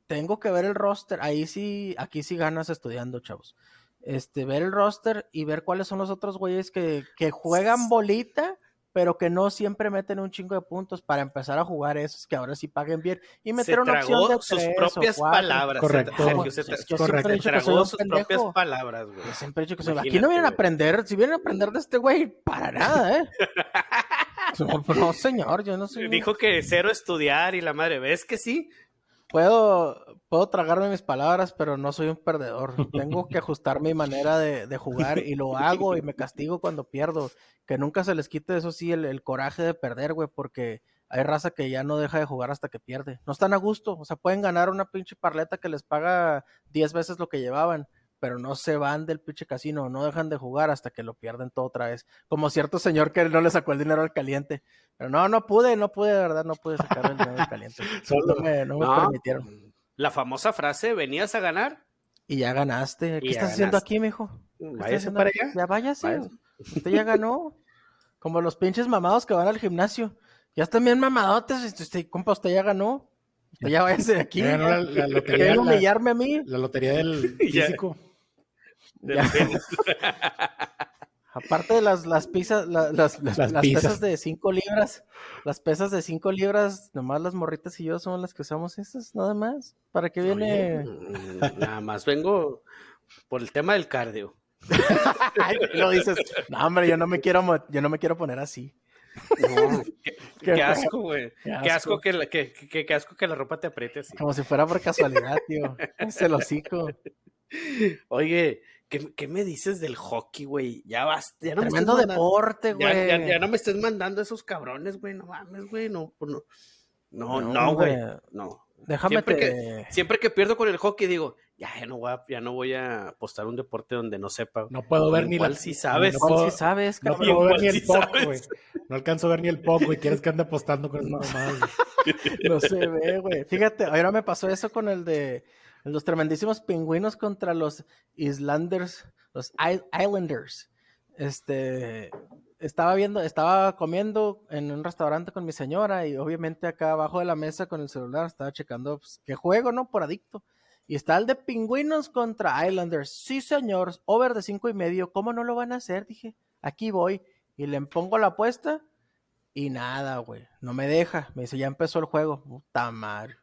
tengo que ver el roster. Ahí sí, aquí sí ganas estudiando, chavos. Este, ver el roster y ver cuáles son los otros güeyes que, que juegan bolita pero que no siempre meten un chingo de puntos para empezar a jugar esos que ahora sí paguen bien y meter una opción de sus propias palabras. Correcto. yo siempre he dicho que soy sus propias palabras, güey. siempre he dicho que soy... Aquí no vienen a aprender, si vienen a aprender de este güey, para nada, ¿eh? no, señor, yo no soy... Dijo que cero estudiar y la madre, ¿ves que sí? Puedo, puedo tragarme mis palabras, pero no soy un perdedor. Tengo que ajustar mi manera de, jugar y lo hago y me castigo cuando pierdo. Que nunca se les quite, eso sí, el, coraje de perder, güey, porque hay raza que ya no deja de jugar hasta que pierde. No están a gusto, o sea, pueden ganar una pinche parleta que les paga 10 veces lo que llevaban, pero no se van del pinche casino, no dejan de jugar hasta que lo pierden todo otra vez. Como cierto señor que no le sacó el dinero al caliente. Pero no, no pude, no pude, de verdad, no pude sacar el dinero al caliente. Solo me, no me permitieron. La famosa frase, venías a ganar. Y ya ganaste. ¿Qué estás haciendo aquí, mijo? Váyase para allá. Ya váyase. Usted ya ganó. Como los pinches mamados que van al gimnasio. Ya están bien mamadotes. Usted, compa, usted ya ganó. Usted ya váyase de aquí. la, lotería, humillarme a mí? La lotería del físico. Aparte de las, las pizzas, las, las, pesas de 5 libras, las pesas de 5 libras, nomás las morritas y yo son las que usamos esas, nada más. ¿Para qué viene? Mm, nada más vengo por el tema del cardio. lo dices, no, hombre, yo no me quiero, yo no me quiero poner así. qué, asco, güey. Qué, asco, que, la, que, que, asco que la ropa te apriete así. Como si fuera por casualidad, tío. Es el hocico. Oye, ¿Qué, me dices del hockey, güey? Ya vas. Ya no Tremendo deporte, güey. Ya, no me estés mandando esos cabrones, güey. No mames, güey. No, pues no. No, no, güey. No. Déjame siempre, que, siempre que pierdo con el hockey, digo, ya, ya, no voy a, ya no voy a apostar un deporte donde no sepa. No puedo ver ni la. si sabes. No puedo, si sabes, No puedo ver ni el pop, güey. No alcanzo a ver ni el pop, güey. ¿Quieres que ande apostando con eso más? no se ve, güey. Fíjate, ahora me pasó eso con el de los tremendísimos pingüinos contra los Islanders, los Islanders. Este, estaba viendo, estaba comiendo en un restaurante con mi señora y obviamente acá abajo de la mesa con el celular estaba checando pues, qué juego, ¿no? Por adicto. Y está el de pingüinos contra Islanders. Sí, señor, over de cinco y medio. ¿Cómo no lo van a hacer? Dije, aquí voy. Y le pongo la apuesta y nada, güey. No me deja. Me dice, ya empezó el juego. Puta madre.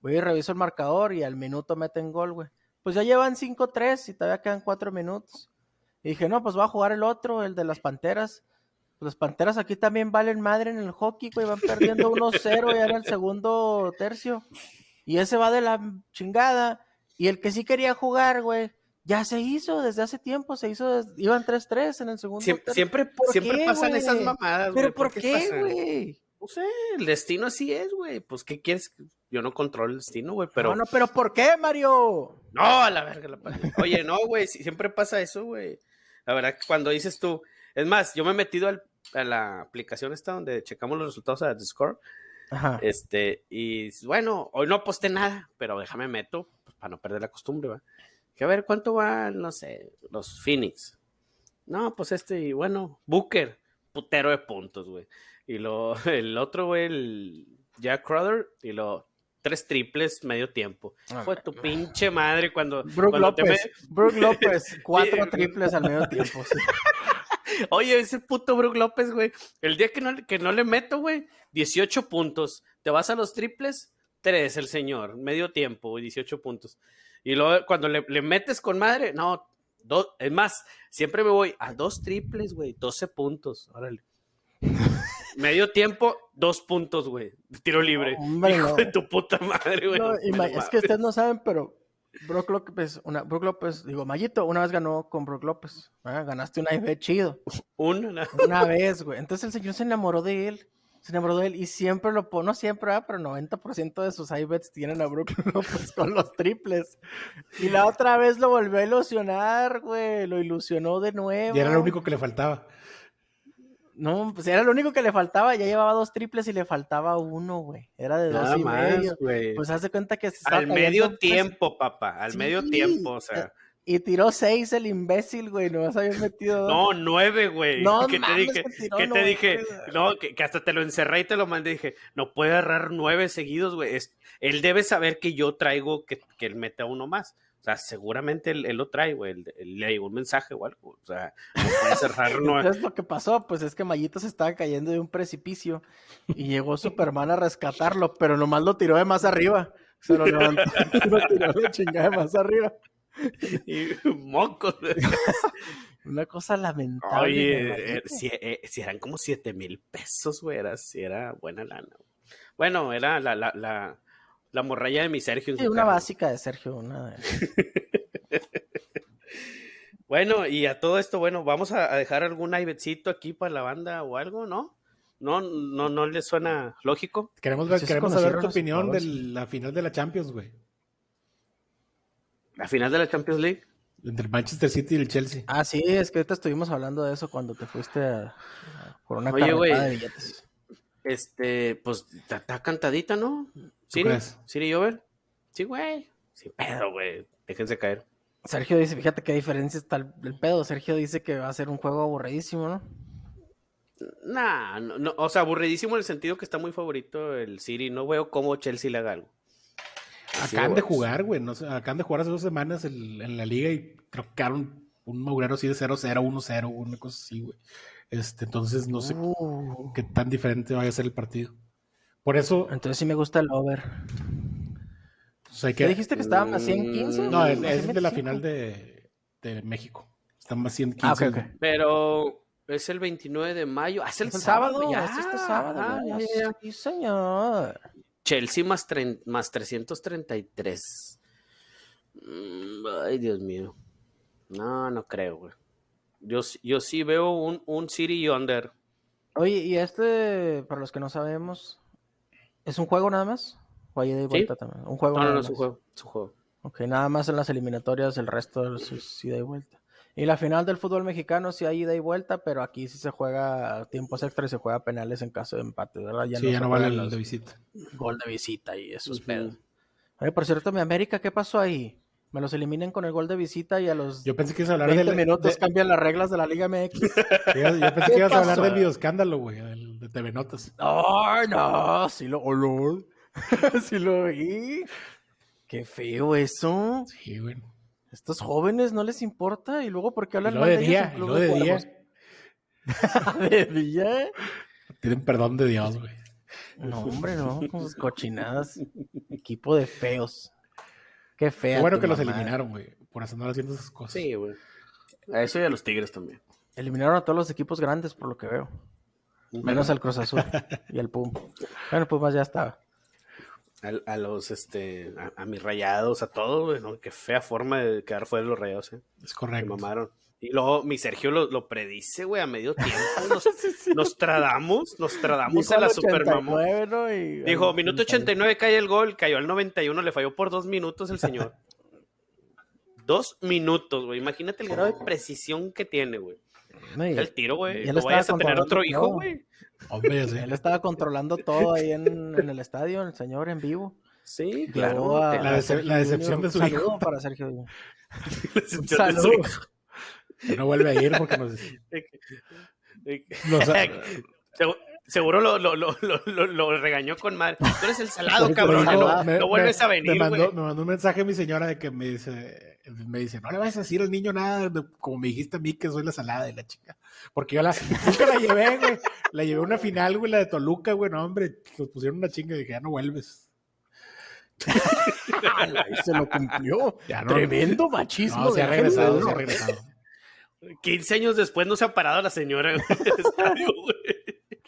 Voy y reviso el marcador y al minuto meten gol, güey. Pues ya llevan 5-3 y todavía quedan 4 minutos. Y dije, no, pues va a jugar el otro, el de las Panteras. Pues las Panteras aquí también valen madre en el hockey, güey. Van perdiendo 1-0 ya en el segundo tercio. Y ese va de la chingada. Y el que sí quería jugar, güey, ya se hizo desde hace tiempo. Se hizo, iban 3-3 en el segundo Siempre, siempre, siempre pasan esas mamadas, güey. ¿Pero por, qué, güey? No sé, el destino así es, güey. Pues, ¿qué quieres? Yo no controlo el destino, güey, pero... No, no, pero ¿por qué, Mario? No, a la verga. La... Oye, no, güey, siempre pasa eso, güey. La verdad, cuando dices tú... Es más, yo me he metido a la aplicación esta donde checamos los resultados a Discord. Ajá. Este, y bueno, hoy no aposté nada, pero déjame meto pues, para no perder la costumbre, ¿va? Que a ver, ¿cuánto va, no sé, los Phoenix? No, pues este, y bueno, Booker, putero de puntos, güey. Y lo, el otro, güey, el Jack Crowder, y lo tres triples medio tiempo. Ah, Fue tu pinche madre cuando. Brook López. Brook López, cuatro triples al medio tiempo. Oye, ese puto Brook López, güey. El día que no, que no le meto, güey, 18 puntos. Te vas a los triples, tres el señor. Medio tiempo, 18 puntos. Y luego cuando le, le metes con madre, no, dos, es más, siempre me voy a dos triples, güey, 12 puntos. Órale. Medio tiempo, dos puntos, güey. Tiro libre. Hijo de tu puta madre, güey. es que ustedes no saben, pero Brook López, una, Brook López, digo, Mayito, una vez ganó con Brook López. Ganaste una vez chido. Una. Una vez, güey. Entonces el señor se enamoró de él. Se enamoró de él y siempre lo pone, no siempre, pero 90% de sus iBets tienen a Brook López con los triples. Y la otra vez lo volvió a ilusionar, güey. Lo ilusionó de nuevo. Y era lo único que le faltaba. No, pues era lo único que le faltaba. Ya llevaba dos triples y le faltaba uno, güey. Era de dos y medio. Pues haz de cuenta que se Al medio tiempo, papá. Al medio tiempo, o sea. Y tiró seis el imbécil, güey. No vas a haber metido. No, nueve, güey. No, que te dije, que, te dije, no, que, hasta te lo encerré y te lo mandé. Dije, no puede agarrar nueve seguidos, güey. él debe saber que yo traigo que, que él meta uno más. O sea, seguramente él, lo trae, güey. Le llegó un mensaje o algo. O sea, no puede cerrar. No. Entonces, lo que pasó, pues es que Mayito se estaba cayendo de un precipicio y llegó Superman a rescatarlo, pero nomás lo tiró de más arriba. Se lo levantó lo tiró de chingada de más arriba. Y mocos. Una cosa lamentable. Oye, eh, si, eh, si, eran como siete mil pesos, güey, era, si era buena lana. Bueno, era la, la, la la morralla de mi Sergio. Sí, una básica de Sergio, una bueno, y a todo esto, bueno, vamos a, dejar algún ibetcito aquí para la banda o algo, ¿no? ¿No, no, no le suena lógico? Queremos, ver, pues queremos saber tu opinión de la final de la Champions, güey. ¿La final de la Champions League? Entre el Manchester City y el Chelsea. Ah, sí, es que ahorita estuvimos hablando de eso cuando te fuiste por una Oye, de billetes. Este, pues está cantadita, ¿no? ¿Sí? ¿Siri Jover? Sí, güey. Sí, pedo, güey. Déjense caer. Sergio dice, fíjate qué diferencia está el, pedo. Sergio dice que va a ser un juego aburridísimo, ¿no? Nah, no, o sea, aburridísimo en el sentido que está muy favorito el City. No veo cómo Chelsea le haga algo. Acaban de jugar, güey. No acaban de jugar hace dos semanas en la liga y trocaron un maurero así de 0-0, 1-0, una cosa así, güey. Este, entonces no sé uh. qué tan diferente vaya a ser el partido. Por eso. Entonces sí me gusta el over. Pues ¿Qué dijiste que estaban a 115? No, es, de la final de, de México. Están a 115. Ah, Pero es el 29 de mayo. Ah, es el, sábado, ya. este sábado. Ah, sí, señor. Chelsea más, más 333. Mm, ay, Dios mío. No, no creo, güey. Yo, yo sí veo un, un City Under. Oye, y este, para los que no sabemos, ¿es un juego nada más? ¿O hay de vuelta también? ¿Un juego no, no, no, es un juego, es un juego. Ok, nada más en las eliminatorias, el resto es ida y vuelta. Y la final del fútbol mexicano sí hay ida y vuelta, pero aquí sí se juega tiempos extra y se juega penales en caso de empate, ¿verdad? Ya sí, no ya no vale el de visita. Gol de visita y esos pedos. Oye, por cierto, mi América, ¿qué pasó ahí? Me los eliminen con el gol de visita y a los yo pensé que ibas a hablar 20 minutos cambian las reglas de la Liga MX. yo, pensé que ibas a hablar del videoescándalo, güey, de TV Notas. Ay, no, sí lo, oh, sí lo vi. Qué feo eso. Sí, güey. Estos jóvenes no les importa y luego porque hablan mal de, día, lo de, día. de día. Tienen perdón de Dios, güey. No, hombre, no, con sus cochinadas. Equipo de feos. Qué fea. Bueno que los eliminaron, güey, por hacer haciendo esas cosas. Sí, güey. A eso y a los Tigres también. Eliminaron a todos los equipos grandes, por lo que veo. Menos al Cruz Azul y al Pum. Bueno, Pumas ya estaba. A, los, este, a, mis rayados, a todos, güey, ¿no? Qué fea forma de quedar fuera de los rayados, ¿eh? Es correcto. Me mamaron. Y luego mi Sergio lo, predice, güey, a medio tiempo. Nos, nos tradamos, nos tradamos a la Supermamón. Dijo, minuto 89 cae el gol, cayó al 91, le falló por dos minutos el señor. dos minutos, güey. Imagínate el grado de precisión que tiene, güey. el tiro, güey. No vayas a tener otro hijo, güey. Él estaba controlando todo ahí en, el estadio, el señor en vivo. Sí, claro. la, decepción de su hijo. para Sergio. Saludos. no vuelve a ir porque nos... Seguro lo, lo, lo, lo, regañó con madre. Tú eres el salado, cabrón. no, vuelves a venir. Me mandó, me mandó, un mensaje a mi señora de que me dice, me dice, no le vas a decir al niño nada, como me dijiste a mí que soy la salada de la chica. Porque yo la, la llevé, güey. La llevé a una final, güey, la de Toluca, güey. No, hombre, nos pusieron una chinga y dije, ya no vuelves. se lo cumplió. Tremendo machismo. No, se ha regresado, se ha regresado. 15 años después no se ha parado la señora en el estadio, güey.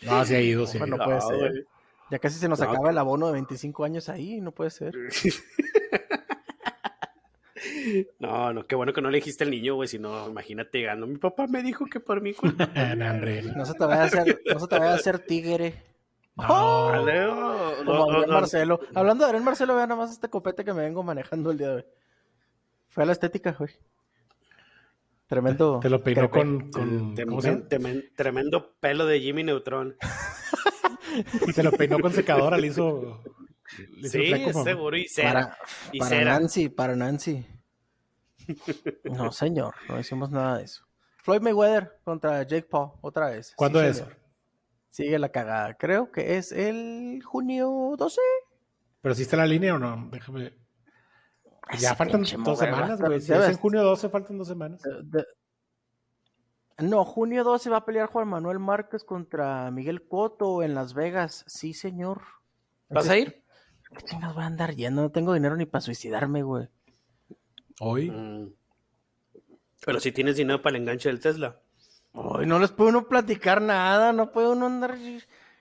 No, sí ha ido, sí. no puede ser. Ya casi se nos acaba el abono de 25 años ahí, no puede ser. No, no, qué bueno que no le dijiste al niño, güey, si no, imagínate llegando. Mi papá me dijo que por mí. no se te vaya a hacer, no se te vaya a hacer tigre. No, Como Marcelo. Hablando de Adrián Marcelo, vean nada más este copete que me vengo manejando el día de hoy. Fue a la estética, güey. Tremendo. Te lo peinó con, tremendo pelo de Jimmy Neutron. y se lo peinó con secadora, le hizo. sí, seguro, y cera. Para, para Nancy, para Nancy. No, señor, no hicimos nada de eso. Floyd Mayweather contra Jake Paul, otra vez. ¿Cuándo es? Sigue la cagada. Creo que es el junio 12. ¿Pero si está la línea o no? Déjame. Ya faltan dos semanas, güey. Si es en junio 12, faltan dos semanas. No, junio 12 va a pelear Juan Manuel Márquez contra Miguel Cotto en Las Vegas. Sí, señor. ¿Vas a ir? ¿Qué chingas voy a andar yendo? No tengo dinero ni para suicidarme, güey. ¿Hoy? Mm. Pero si tienes dinero para el enganche del Tesla. Hoy no les puedo uno platicar nada, no puedo uno andar...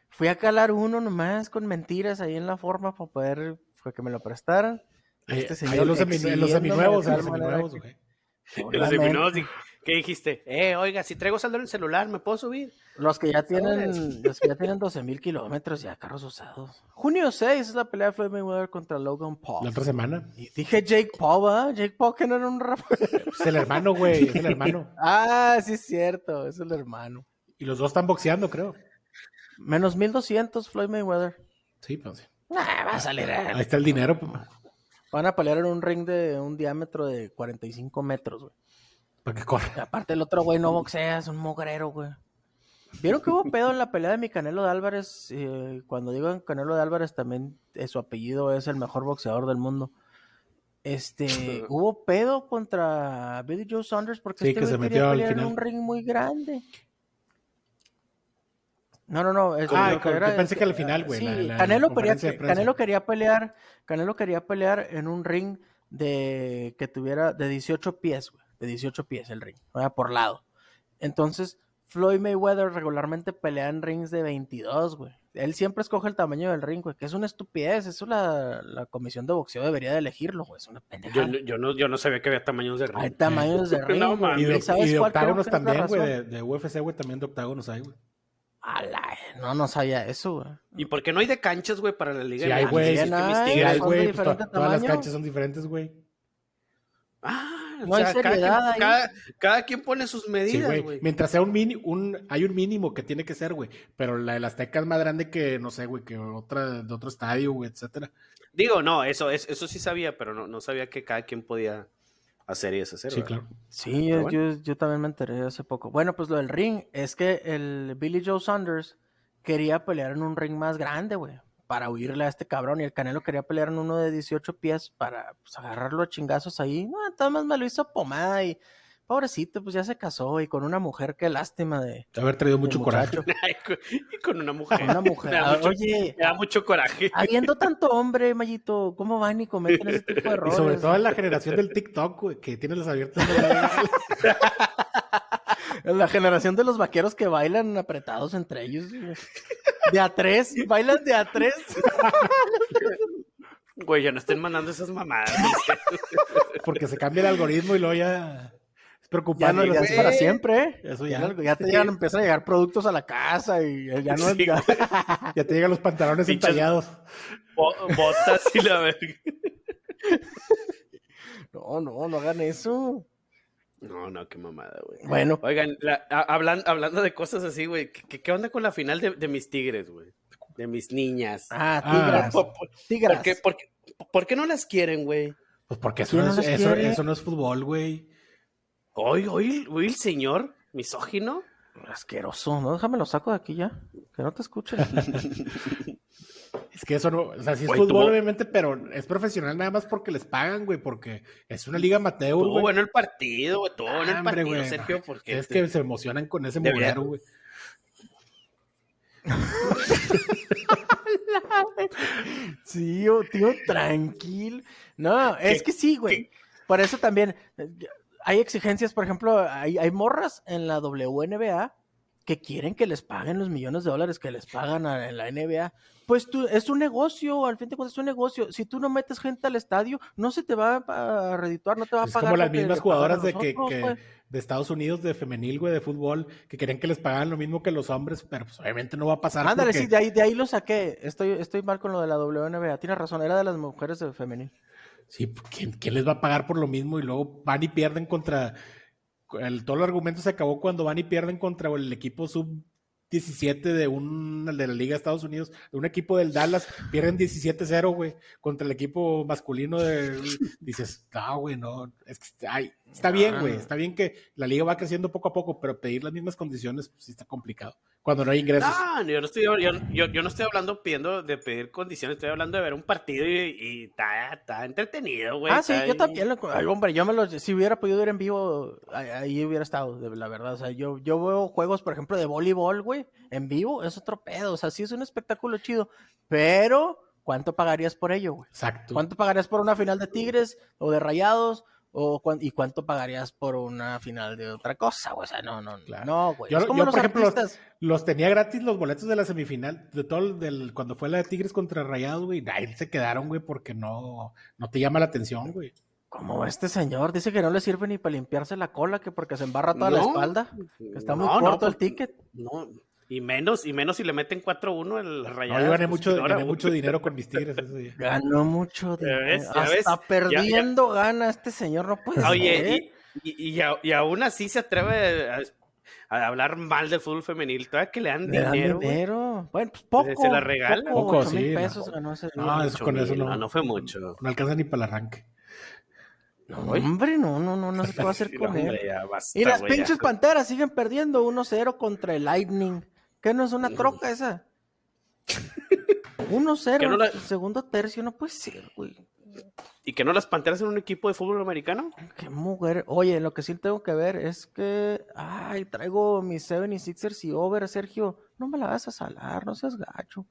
Fui a calar uno nomás con mentiras ahí en la forma para poder... Que me lo prestaran. Este señor, los, seminuevos, los seminuevos, Los seminuevos, ¿qué dijiste? Eh, oiga, si traigo saldo en el celular, ¿me puedo subir? Los que ya tienen, los que ya tienen 12 mil kilómetros, ya carros usados. Junio 6 es la pelea de Floyd Mayweather contra Logan Paul. La otra semana. Y dije Jake Paul, ¿ah? Jake Paul que no era un rap. Es el hermano, güey, es el hermano. ah, sí es cierto, es el hermano. Y los dos están boxeando, creo. Menos 1200 Floyd Mayweather. Sí, pues sí. Nah, va a salir. Ahí está el dinero. Van a pelear en un ring de un diámetro de 45 metros, güey. Para que corra. Aparte el otro güey no boxea, es un mogrero, güey. ¿Vieron que hubo pedo en la pelea de mi Canelo de Álvarez? Eh, cuando digo Canelo de Álvarez también eh, su apellido es el mejor boxeador del mundo. Este, hubo pedo contra Billy Joe Saunders porque este se metió al final. en un ring muy grande. No, no, no. ah, yo pensé que al final, güey. Sí, Canelo, quería, Canelo quería pelear, Canelo quería pelear en un ring de que tuviera de 18 pies, güey, de 18 pies el ring, por lado. Entonces, Floyd Mayweather regularmente pelea en rings de 22, güey. Él siempre escoge el tamaño del ring, güey, que es una estupidez. Eso la, la comisión de boxeo debería de elegirlo, güey. Es una pendejada. Yo, yo, no, yo no sabía que había tamaños de ring. Hay tamaños de ring, Y de, ¿sabes octágonos también, güey. De, de, UFC, güey, también de octágonos hay, güey. No, no sabía eso, güey. ¿Y por qué no hay de canchas, güey, para la liga? Sí, hay, güey. Sí, hay, güey. Pues, todas las canchas son diferentes, güey. Ah, no hay cada, quien, pone sus medidas, güey. Mientras sea un mini, un, hay un mínimo que tiene que ser, güey. Pero la de las Azteca es más grande que, no sé, güey, que otra de otro estadio, güey, etcétera. Digo, no, eso, eso sí sabía, pero no, no sabía que cada quien podía hacer y deshacer. Sí, claro. Sí, yo, yo, también me enteré hace poco. Bueno, pues lo del ring es que el Billy Joe Saunders quería pelear en un ring más grande, güey para huirle a este cabrón y el Canelo quería pelear en uno de 18 pies para pues, agarrarlo a chingazos ahí. No, entonces me lo hizo pomada y pobrecito, pues ya se casó y con una mujer, qué lástima de... haber traído mucho coraje. y con una mujer. Con una mujer. Ah, oye, me da mucho coraje. Habiendo tanto hombre, Mayito, ¿cómo van y cometen ese tipo de errores? Y sobre todo en la generación del TikTok, que tiene los abiertos. En la generación de los vaqueros que bailan apretados entre ellos. De a tres, bailan de a tres. Güey, ya no estén mandando esas mamadas. Porque se cambia el algoritmo y luego ya Ya no es para siempre. ¿eh? Eso ya. Ya, te llegan, empiezan a llegar productos a la casa y ya no ya, te llegan los pantalones entallados. botas y la verga. No, no, no hagan eso. No, no, qué mamada, güey. Bueno. Oigan, hablando de cosas así, güey, ¿qué, onda con la final de, mis tigres, güey? De mis niñas. Ah, tigras. tigras. ¿Por, qué, no las quieren, güey? Pues porque eso no, es, eso, no es fútbol, güey. Hoy, hoy, hoy el señor misógino. Asqueroso, ¿no? Déjame lo saco de aquí ya. Que no te escuchen. Es que eso no, o sea, sí es fútbol, obviamente, pero es profesional nada más porque les pagan, güey, porque es una liga amateur, güey. bueno el partido, güey, todo bueno el partido, Sergio, porque... Es que se emocionan con ese mugrero, güey. sí, tío, tranquilo. No, es que sí, güey. Por eso también eh, hay exigencias, por ejemplo, hay, hay morras en la WNBA que quieren que les paguen los millones de dólares que les pagan en la NBA, pues tú, es un negocio, al fin de cuentas es un negocio. Si tú no metes gente al estadio, no se te va a redituar, no te va a pagar. Es como las mismas jugadoras de que, de Estados Unidos de femenil, güey, de fútbol, que querían que les pagaran lo mismo que los hombres, pero pues, obviamente no va a pasar. Ándale, sí, de ahí, de ahí lo saqué. Estoy, estoy mal con lo de la WNBA. Tienes razón, era de las mujeres de femenil. Sí, pues, ¿quién, ¿quién les va a pagar por lo mismo? Y luego van y pierden contra el, todo el argumento se acabó cuando van y pierden contra el equipo sub 17 de un de la Liga de Estados Unidos, de un equipo del Dallas, pierden 17-0, güey, contra el equipo masculino de dices, "Ah, güey, no, es que ay, está bien, güey, está bien que la liga va creciendo poco a poco, pero pedir las mismas condiciones pues sí está complicado cuando no hay ingresos. No, yo no estoy, yo, yo, no estoy hablando pidiendo de pedir condiciones, estoy hablando de ver un partido y, está, entretenido, güey. Ah, sí, yo también, hombre, yo me lo, si hubiera podido ver en vivo, ahí hubiera estado, la verdad, o sea, yo, yo veo juegos, por ejemplo, de voleibol, güey, en vivo, es otro pedo, o sea, sí es un espectáculo chido, pero... ¿Cuánto pagarías por ello, güey? Exacto. ¿Cuánto pagarías por una final de Tigres o de Rayados o ¿Y cuánto pagarías por una final de otra cosa? O sea, no, no, no, güey. Yo, por ejemplo, los, tenía gratis los boletos de la semifinal, de todo, del, cuando fue la de Tigres contra Rayados, güey. Ahí se quedaron, güey, porque no, no te llama la atención, güey. Como este señor dice que no le sirve ni para limpiarse la cola, que porque se embarra toda la espalda, que está muy corto el pues, ticket. No, y menos, y menos si le meten 4-1 el Rayado. No, yo gané, mucho, gané mucho dinero con mis tigres ese día. Ganó mucho dinero. Hasta perdiendo gana este señor, no puede Oye, y, y, aún así se atreve a, hablar mal del fútbol femenil. Todavía que le dan dinero. dinero. Bueno, pues poco. Se la regala. Poco, sí. Mil pesos no. ganó ese No, eso, con eso no. No, fue mucho. No alcanza ni para el arranque. No, hombre, no, no, no, no se puede hacer con él. y las pinches panteras siguen perdiendo 1-0 contra el Lightning. ¿Qué no es una troca esa? 1-0, segundo tercio, no puede ser, güey. ¿Y que no las Panteras en un equipo de fútbol americano? Qué mujer. Oye, lo que sí tengo que ver es que. Ay, traigo mis 76ers y over, Sergio. No me la vas a salar, no seas gacho.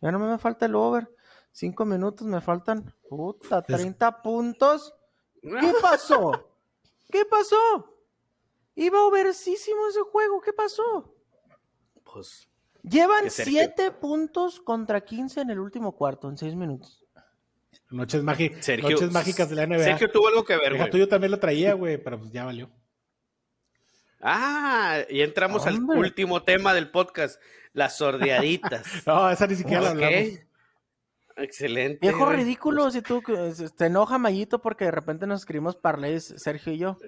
Ya no me falta el over. Cinco minutos me faltan. Puta, 30 puntos. ¿Qué pasó? ¿Qué pasó? Iba oversísimo ese juego. ¿Qué pasó? Pues, Llevan 7 puntos contra 15 en el último cuarto, en 6 minutos. Noches, Noches mágicas de la NBA. Sergio tuvo algo que ver, güey. Yo también lo traía, güey, pero pues ya valió. Ah, y entramos al último tema del podcast, las sordeaditas. no, esa ni siquiera la hablamos. Excelente. Viejo ridículo, si tú te enoja Mayito porque de repente nos escribimos parlays, Sergio y yo.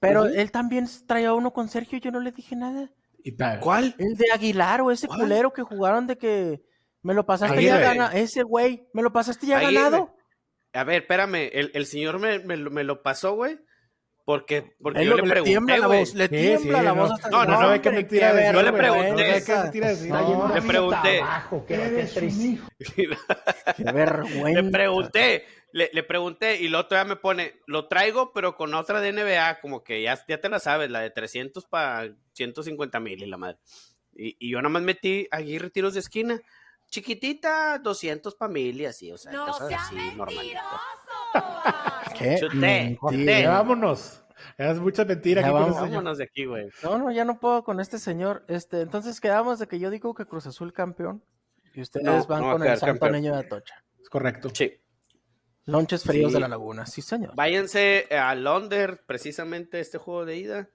Pero él también traía uno con Sergio y yo no le dije nada. ¿Cuál? El de Aguilar o ese culero que jugaron de que me lo pasaste ya ganado. Ese güey, me lo pasaste ya ganado. A ver, espérame, el, el señor me, me, me, lo pasó, güey. Porque, porque yo le, pregunté, le tiembla la voz, le tiembla la voz hasta No, no, no, qué mentira. Yo le pregunté. Le pregunté. Qué vergüenza. Le pregunté, le, le, pregunté y el otro ya me pone, lo traigo, pero con otra de NBA, como que ya, ya te la sabes, la de 300 para 150 mil y la madre. Y, y, yo nada más metí aquí retiros de esquina, chiquitita, 200 para mil y así, o sea, no cosas así, normalito. ¿Qué? Chuté, vámonos. Es mucha mentira. Ya vámonos de aquí, güey. No, no, ya no puedo con este señor. Este, entonces quedamos de que yo digo que Cruz Azul campeón y ustedes van con el Santo Niño de Atocha. Es correcto. Sí. Lonches fríos de la laguna, sí señor. Váyanse a Londres, precisamente este juego de ida.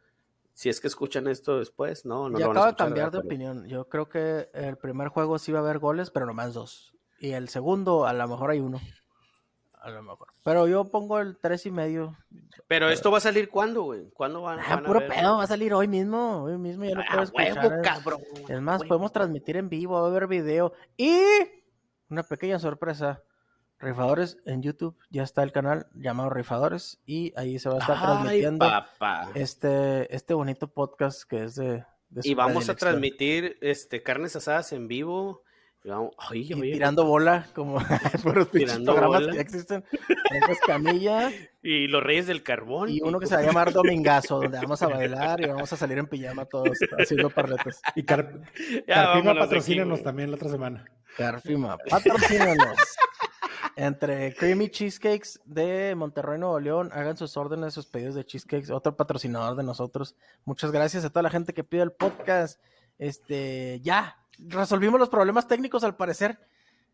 Si es que escuchan esto después, no, no. Yo acabo de cambiar de opinión. Yo creo que el primer juego sí va a haber goles, pero nomás dos. Y el segundo, a lo mejor hay uno. A lo mejor. Pero yo pongo el tres y medio. Pero esto va a salir cuándo, güey? ¿Cuándo van, ah, puro pedo, va a salir hoy mismo. Hoy mismo ya lo ah, puedo escuchar. cabrón, es más, podemos transmitir en vivo, va a haber video. Y una pequeña sorpresa Rifadores en YouTube, ya está el canal llamado Rifadores y ahí se va a estar transmitiendo este este bonito podcast que es de, y vamos a transmitir este carnes asadas en vivo. Y tirando bola como por los tirando programas que existen. Camilla. Y los Reyes del Carbón. Y uno que se va a llamar Domingazo donde vamos a bailar y vamos a salir en pijama todos haciendo parletes. Y Carfima patrocínanos también la otra semana. Carfima patrocínanos entre Creamy Cheesecakes de Monterrey, Nuevo León. Hagan sus órdenes, sus pedidos de cheesecakes. Otro patrocinador de nosotros. Muchas gracias a toda la gente que pide el podcast. Este, ya, resolvimos los problemas técnicos al parecer.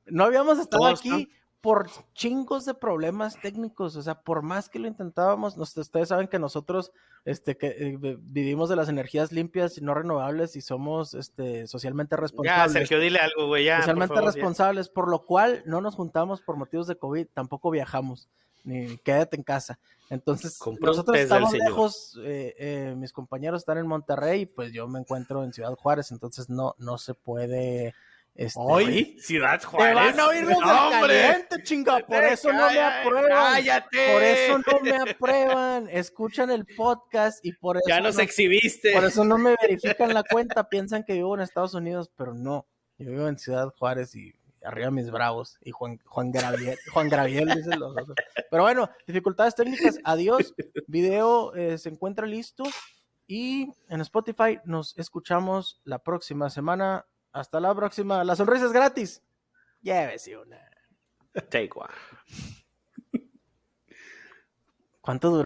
No habíamos estado aquí por chingos de problemas técnicos, o sea, por más que lo intentábamos, ustedes saben que nosotros este, que, eh, vivimos de las energías limpias y no renovables y somos este, socialmente responsables. Ya, Sergio, dile algo, güey, ya. Socialmente responsables, por lo cual no nos juntamos por motivos de COVID, tampoco viajamos, ni quédate en casa. Entonces, nosotros estamos lejos, eh, eh, mis compañeros están en Monterrey, pues yo me encuentro en Ciudad Juárez, entonces no, no se puede este, Hoy, Ciudad Juárez. Te van a oír los caliente, chinga. Por eso no me aprueban. Cállate. Por eso no me aprueban. Escuchan el podcast y por eso. Ya nos exhibiste. Por eso no me verifican la cuenta. Piensan que vivo en Estados Unidos, pero no. Yo vivo en Ciudad Juárez y arriba mis bravos. Y Juan, Juan Graviel, Juan Graviel dicen los otros. Pero bueno, dificultades técnicas. Adiós. Video eh, se encuentra listo. Y en Spotify nos escuchamos la próxima semana. Hasta la próxima. La sonrisa es gratis. Llévese una. Take one. ¿Cuánto dura?